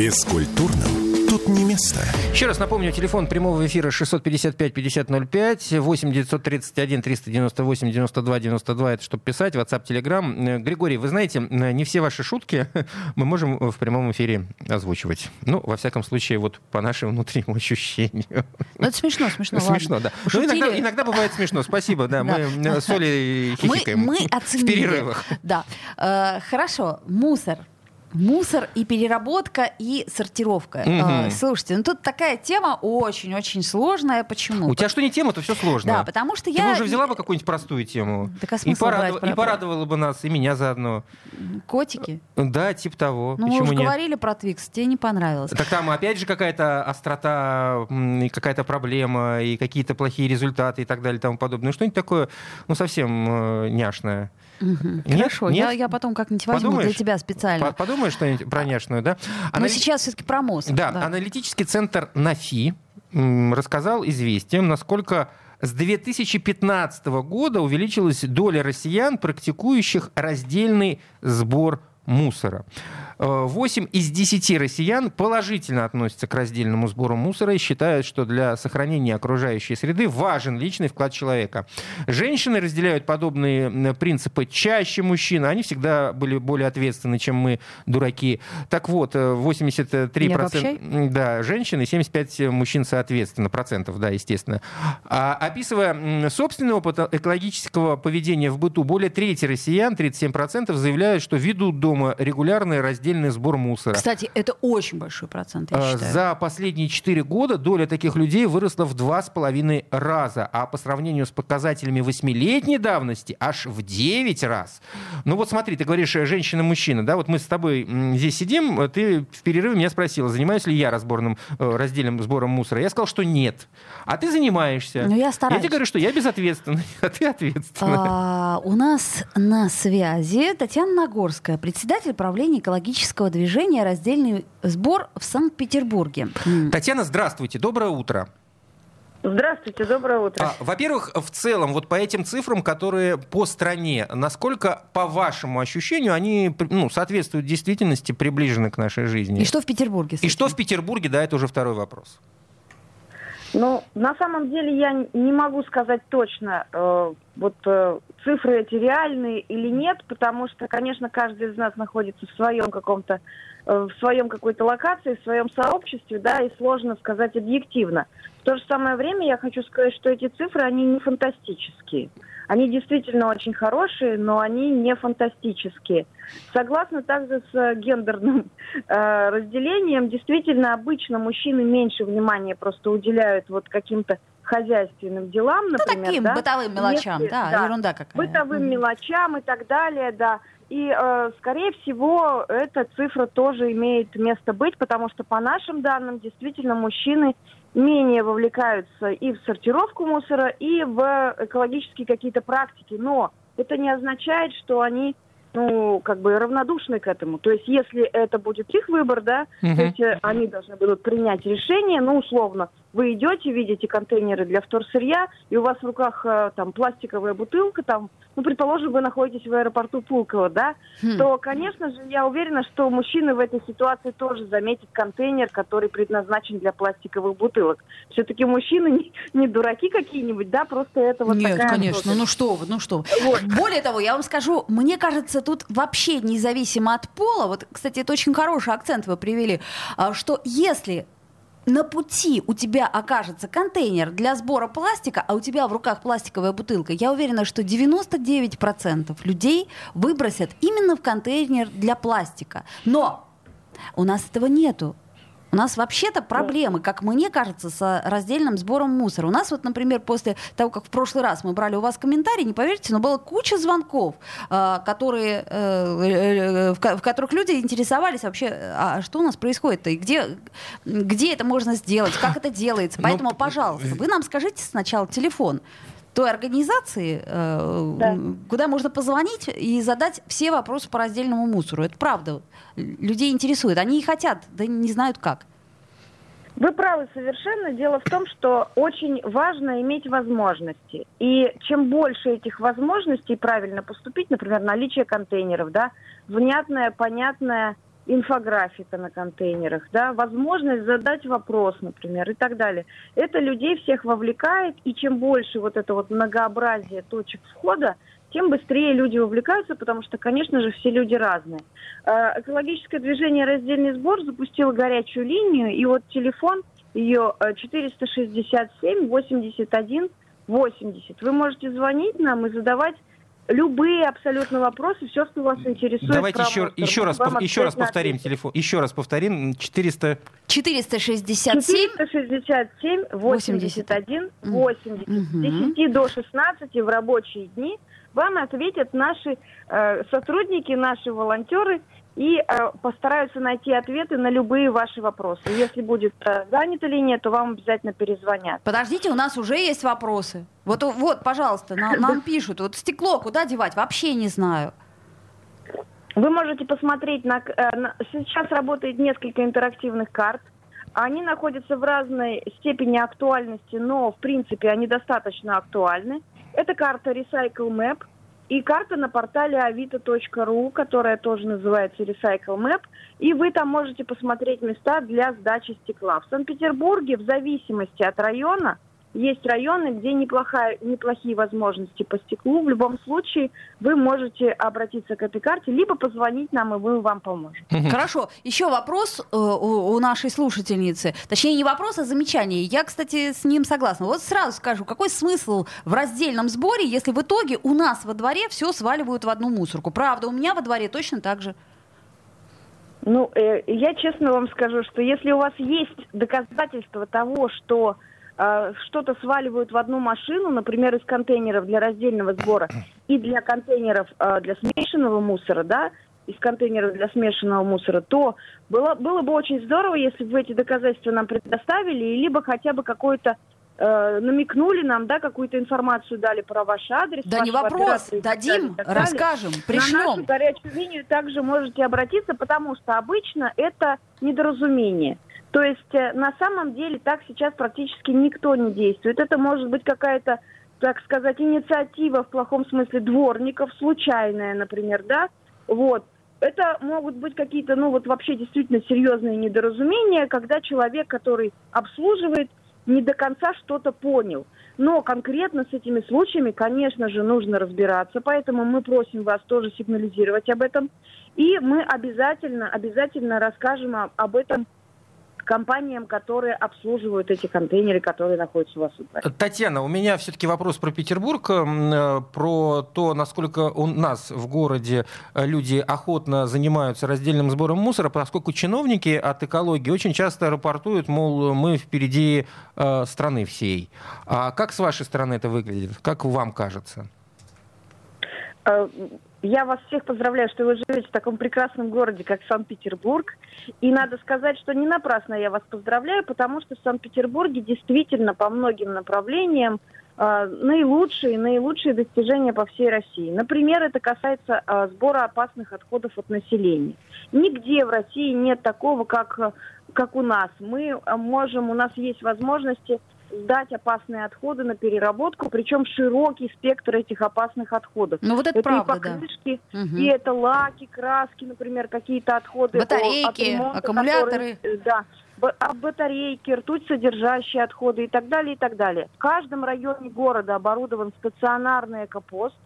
Speaker 1: Бескультурным тут не место.
Speaker 3: Еще раз напомню, телефон прямого эфира 655-5005, 8 931 398 92 92, это чтобы писать, WhatsApp, Telegram. Э, Григорий, вы знаете, э, не все ваши шутки мы можем в прямом эфире озвучивать. Ну, во всяком случае, вот по нашему внутреннему ощущению.
Speaker 2: Ну, это смешно, смешно. ладно.
Speaker 3: Смешно, да. Ну, иногда,
Speaker 2: Пошутили.
Speaker 3: иногда бывает смешно. Спасибо, да. Мы
Speaker 2: Да.
Speaker 3: э, с Олей
Speaker 2: мы,
Speaker 3: хихикаем
Speaker 2: мы
Speaker 3: в
Speaker 2: оценили.
Speaker 3: перерывах.
Speaker 2: Да. Э, хорошо, мусор. Мусор и переработка и сортировка.
Speaker 3: Мгм.
Speaker 2: Э, слушайте, ну тут такая тема очень-очень сложная. Почему?
Speaker 3: У тебя что не тема, то все сложно.
Speaker 2: Да, потому что
Speaker 3: Ты
Speaker 2: я...
Speaker 3: бы уже взяла бы какую-нибудь простую тему.
Speaker 2: Так а
Speaker 3: И, порадов-
Speaker 2: брать
Speaker 3: и порадовала бы нас, и меня заодно.
Speaker 2: Котики.
Speaker 3: Да, типа того.
Speaker 2: Ну, мы
Speaker 3: Почему
Speaker 2: уже
Speaker 3: нет?
Speaker 2: говорили про Твикс, тебе не понравилось.
Speaker 3: Так там опять же какая-то острота, и какая-то проблема, и какие-то плохие результаты и так далее и тому подобное. Ну, что-нибудь такое, ну, совсем э, няшное.
Speaker 2: Мгм.
Speaker 3: Нет?
Speaker 2: Хорошо,
Speaker 3: Нет?
Speaker 2: Я, я потом как-нибудь возьму
Speaker 3: Подумаешь?
Speaker 2: для тебя специально.
Speaker 3: По- Подумаешь что-нибудь про няшную, да?
Speaker 2: Но
Speaker 3: Анали-
Speaker 2: сейчас все-таки про мусор.
Speaker 3: Да, аналитический центр НАФИ рассказал известиям, насколько с 2015 года увеличилась доля россиян, практикующих раздельный сбор мусора. 8 из 10 россиян положительно относятся к раздельному сбору мусора и считают, что для сохранения окружающей среды важен личный вклад человека. Женщины разделяют подобные принципы чаще мужчин. Они всегда были более ответственны, чем мы, дураки. Так вот, э, 83%
Speaker 2: Не обобщай.
Speaker 3: М, Да, женщины, 75 мужчин соответственно, процентов, да, естественно. А, описывая собственный опыт экологического поведения в быту, более трети россиян, 37%, заявляют, что ведут дома регулярный раздельный сбор мусора.
Speaker 2: Кстати, это очень большой процент, я
Speaker 3: А,
Speaker 2: считаю.
Speaker 3: За последние 4 года доля таких людей выросла в 2,5 раза, а по сравнению с показателями 8-летней давности аж в 9 раз. Ну вот смотри, ты говоришь э, женщина-мужчина, да, вот мы с тобой здесь сидим, э, ты в перерыве меня спросила, занимаюсь ли я разборным, э, раздельным сбором мусора. Я сказал, что нет. А ты занимаешься.
Speaker 2: Ну, я стараюсь.
Speaker 3: тебе говорю, что я безответственный, а ты ответственный.
Speaker 2: А, у нас на связи Татьяна Нагорская, председатель правления экологического движения «Раздельный сбор» в Санкт-Петербурге.
Speaker 3: Татьяна, здравствуйте, доброе утро.
Speaker 6: Здравствуйте, доброе утро.
Speaker 3: А, Во-первых, в целом, вот по этим цифрам, которые по стране, насколько, по вашему ощущению, они ну, соответствуют действительности, приближены к нашей жизни?
Speaker 2: И что в Петербурге?
Speaker 3: И что в Петербурге, да, это уже второй вопрос.
Speaker 7: Ну, на самом деле я не могу сказать точно, э, вот э, цифры эти реальные или нет, потому что, конечно, каждый из нас находится в своем каком-то, э, в своем какой-то локации, в своем сообществе, да, и сложно сказать объективно. В то же самое время я хочу сказать, что эти цифры, они не фантастические. Они действительно очень хорошие, но они не фантастические. Согласно также с э, гендерным э, разделением, действительно обычно мужчины меньше внимания просто уделяют вот каким-то хозяйственным делам,
Speaker 2: Ну,
Speaker 7: например,
Speaker 2: таким
Speaker 7: да,
Speaker 2: бытовым мелочам,
Speaker 7: если-
Speaker 2: да, ерунда какая.
Speaker 7: бытовым
Speaker 2: Мгм.
Speaker 7: мелочам и так далее, да. И, э, скорее всего, эта цифра тоже имеет место быть, потому что по нашим данным, действительно, мужчины менее вовлекаются и в сортировку мусора, и в экологические какие-то практики. Но это не означает, что они ну, как бы равнодушны к этому. То есть, если это будет их выбор, да,
Speaker 3: Мгм.
Speaker 7: то есть э, они должны будут принять решение, ну, условно, вы идете, видите контейнеры для вторсырья, и у вас в руках э, там пластиковая бутылка, там, ну, предположим, вы находитесь в аэропорту Пулково, да,
Speaker 2: Хм.
Speaker 7: то, конечно же, я уверена, что мужчины в этой ситуации тоже заметят контейнер, который предназначен для пластиковых бутылок. Все-таки мужчины не, не дураки какие-нибудь, да, просто это вот
Speaker 2: Нет,
Speaker 7: такая
Speaker 2: конечно, ну что вы, ну что вы.
Speaker 7: Вот.
Speaker 2: Более того, я вам скажу, мне кажется, тут вообще независимо от пола, вот, кстати, это очень хороший акцент вы привели, а, что если на пути у тебя окажется контейнер для сбора пластика, а у тебя в руках пластиковая бутылка, я уверена, что 99% людей выбросят именно в контейнер для пластика. Но у нас этого нету. У нас вообще-то проблемы, как мне кажется, с раздельным сбором мусора. У нас вот, например, после того, как в прошлый раз мы брали у вас комментарии, не поверите, но было куча звонков, э, которые, э, э, в ко- в которых люди интересовались вообще, а что у нас происходит-то, и где, где это можно сделать, как это делается.
Speaker 3: Ну,
Speaker 2: Поэтому, пожалуйста, вы нам скажите сначала телефон той организации, э,
Speaker 7: Да.
Speaker 2: куда можно позвонить и задать все вопросы по раздельному мусору. Это правда. Людей интересует. Они и хотят, да не знают как.
Speaker 7: Вы правы совершенно. Дело в том, что очень важно иметь возможности. И чем больше этих возможностей правильно поступить, например, наличие контейнеров, да, внятная, понятная инфографика на контейнерах, да, возможность задать вопрос, например, и так далее. Это людей всех вовлекает, и чем больше вот это вот многообразие точек входа, тем быстрее люди вовлекаются, потому что, конечно же, все люди разные. Э, Экологическое движение «Раздельный сбор» запустило горячую линию, и вот телефон ее э, 467 81 80. Вы можете звонить нам и задавать любые абсолютно вопросы, все, что вас интересует.
Speaker 3: Давайте
Speaker 7: про
Speaker 3: еще, еще, раз, пов- еще раз повторим телефон. Еще раз повторим. 400...
Speaker 2: 467
Speaker 7: 467 81
Speaker 2: Мгм.
Speaker 7: 80. С
Speaker 2: Мгм.
Speaker 7: 10 до 16 в рабочие дни вам ответят наши э, сотрудники, наши волонтеры и э, постараются найти ответы на любые ваши вопросы. Если будет э, занята линия, то вам обязательно перезвонят.
Speaker 2: Подождите, у нас уже есть вопросы. Вот, вот, пожалуйста, на- нам пишут. Вот стекло куда девать? Вообще не знаю.
Speaker 7: Вы можете посмотреть на, э, на- сейчас работает несколько интерактивных карт. Они находятся в разной степени актуальности, но в принципе они достаточно актуальны. Это карта Recycle Map и карта на портале avito.ru, которая тоже называется Recycle Map. И вы там можете посмотреть места для сдачи стекла. В Санкт-Петербурге в зависимости от района есть районы, где неплохая, неплохие возможности по стеклу. В любом случае вы можете обратиться к этой карте, либо позвонить нам, и мы вам поможем.
Speaker 2: Хорошо. Еще вопрос э, у, у нашей слушательницы. Точнее, не вопрос, а замечание. Я, кстати, с ним согласна. Вот сразу скажу, какой смысл в раздельном сборе, если в итоге у нас во дворе все сваливают в одну мусорку? Правда, у меня во дворе точно так же.
Speaker 7: Ну, э, я честно вам скажу, что если у вас есть доказательства того, что что-то сваливают в одну машину, например, из контейнеров для раздельного сбора и для контейнеров э, для смешанного мусора, да, из контейнеров для смешанного мусора, то было, было бы очень здорово, если бы эти доказательства нам предоставили, либо хотя бы какой-то э, намекнули нам, да, какую-то информацию дали про ваш адрес.
Speaker 2: Да не вопрос. Дадим,
Speaker 7: так далее.
Speaker 2: расскажем,
Speaker 7: На нашу
Speaker 2: пришлем.
Speaker 7: горячую линию также можете обратиться, потому что обычно это недоразумение. То есть э, на самом деле так сейчас практически никто не действует. Это может быть какая-то, так сказать, инициатива в плохом смысле дворников, случайная, например, да. Вот. Это могут быть какие-то, ну вот вообще действительно серьезные недоразумения, когда человек, который обслуживает, не до конца что-то понял. Но конкретно с этими случаями, конечно же, нужно разбираться, поэтому мы просим вас тоже сигнализировать об этом. И мы обязательно, обязательно расскажем об этом компаниям, которые обслуживают эти контейнеры, которые находятся у вас в дворе.
Speaker 3: Татьяна, у меня все-таки вопрос про Петербург, э, про то, насколько у нас в городе э, люди охотно занимаются раздельным сбором мусора, поскольку чиновники от экологии очень часто рапортуют, мол, мы впереди э, страны всей. А как с вашей стороны это выглядит? Как вам кажется?
Speaker 7: Я вас всех поздравляю, что вы живете в таком прекрасном городе, как Санкт-Петербург. И надо сказать, что не напрасно я вас поздравляю, потому что в Санкт-Петербурге действительно по многим направлениям э, наилучшие, наилучшие достижения по всей России. Например, это касается э, сбора опасных отходов от населения. Нигде в России нет такого, как, как у нас. Мы можем, у нас есть возможности сдать опасные отходы на переработку, причем широкий спектр этих опасных отходов.
Speaker 2: Ну вот это, это правда,
Speaker 7: и покрышки, да. и это лаки, краски, например, какие-то отходы.
Speaker 2: Батарейки, от ремонта, аккумуляторы.
Speaker 7: Которые, да, а батарейки, ртуть содержащие отходы и так далее, и так далее. В каждом районе города оборудован стационарный экопост,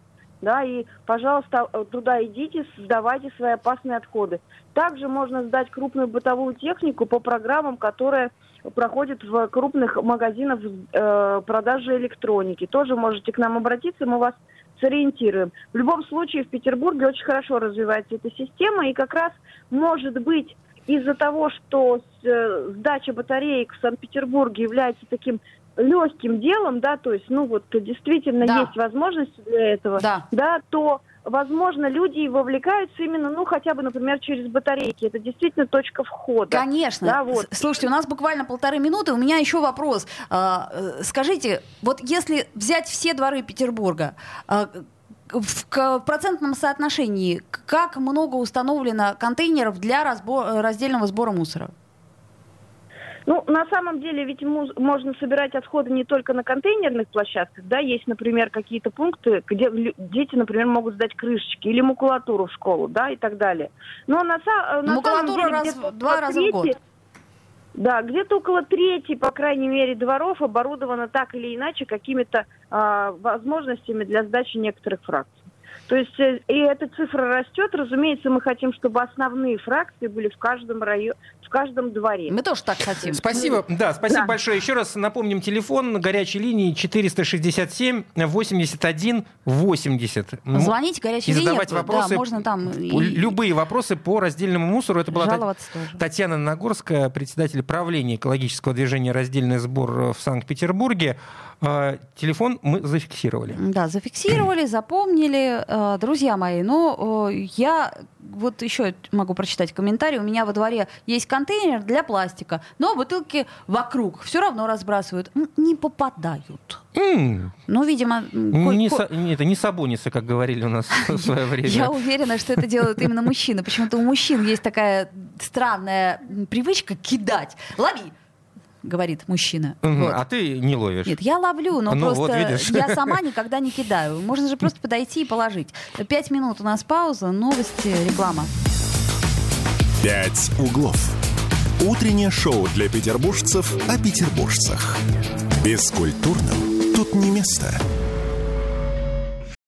Speaker 7: да, и, пожалуйста, туда идите, сдавайте свои опасные отходы. Также можно сдать крупную бытовую технику по программам, которые проходит в крупных магазинах э, продажи электроники. Тоже можете к нам обратиться, мы вас сориентируем. В любом случае в Петербурге очень хорошо развивается эта система, и как раз может быть из-за того, что э, сдача батареек в Санкт-Петербурге является таким легким делом, да, то есть, ну вот действительно да. есть возможность для этого, да, да то возможно, люди вовлекаются именно, ну, хотя бы, например, через батарейки. Это действительно точка входа.
Speaker 2: Конечно. Да, вот. Слушайте, у нас буквально полторы минуты. У меня еще вопрос. А, э, скажите, вот если взять все дворы Петербурга, а, в процентном соотношении, как много установлено контейнеров для разбор, раздельного сбора мусора?
Speaker 7: Ну, на самом деле, ведь можно собирать отходы не только на контейнерных площадках, да, есть, например, какие-то пункты, где дети, например, могут сдать крышечки или макулатуру в школу, да, и так далее. Но на, на
Speaker 2: Макулатура
Speaker 7: самом
Speaker 2: деле, раз, два раза в год.
Speaker 7: Да, где-то около трети, по крайней мере, дворов оборудовано так или иначе какими-то а, возможностями для сдачи некоторых фракций. То есть э, и эта цифра растет. Разумеется, мы хотим, чтобы основные фракции были в каждом районе, в каждом дворе.
Speaker 2: Мы тоже так хотим.
Speaker 3: Спасибо. Да, спасибо да. большое. Еще раз напомним телефон горячей линии 467 81 80.
Speaker 2: Звоните горячей
Speaker 3: линии. И задавать линии, вопросы.
Speaker 2: Да, можно там
Speaker 3: любые вопросы по раздельному мусору. Это была
Speaker 2: Жаловаться
Speaker 3: Татьяна Нагорская, председатель правления экологического движения «Раздельный сбор» в Санкт-Петербурге. А, телефон мы зафиксировали.
Speaker 2: Да, зафиксировали, запомнили. А, друзья мои, ну, я вот еще могу прочитать комментарий. У меня во дворе есть контейнер для пластика, но бутылки вокруг все равно разбрасывают. Не попадают.
Speaker 3: Mm.
Speaker 2: Ну, видимо...
Speaker 3: Не, ко... это не сабуницы, как говорили у нас в свое время.
Speaker 2: Я уверена, что это делают именно мужчины. Почему-то у мужчин есть такая странная привычка кидать. Лови! Говорит мужчина.
Speaker 3: Угу, вот. А ты не ловишь?
Speaker 2: Нет, я ловлю, но ну, просто вот я сама никогда не кидаю. Можно же просто подойти и положить. Пять минут у нас пауза, новости, реклама.
Speaker 1: «Пять углов». Утреннее шоу для петербуржцев о петербуржцах. Бескультурным тут не место.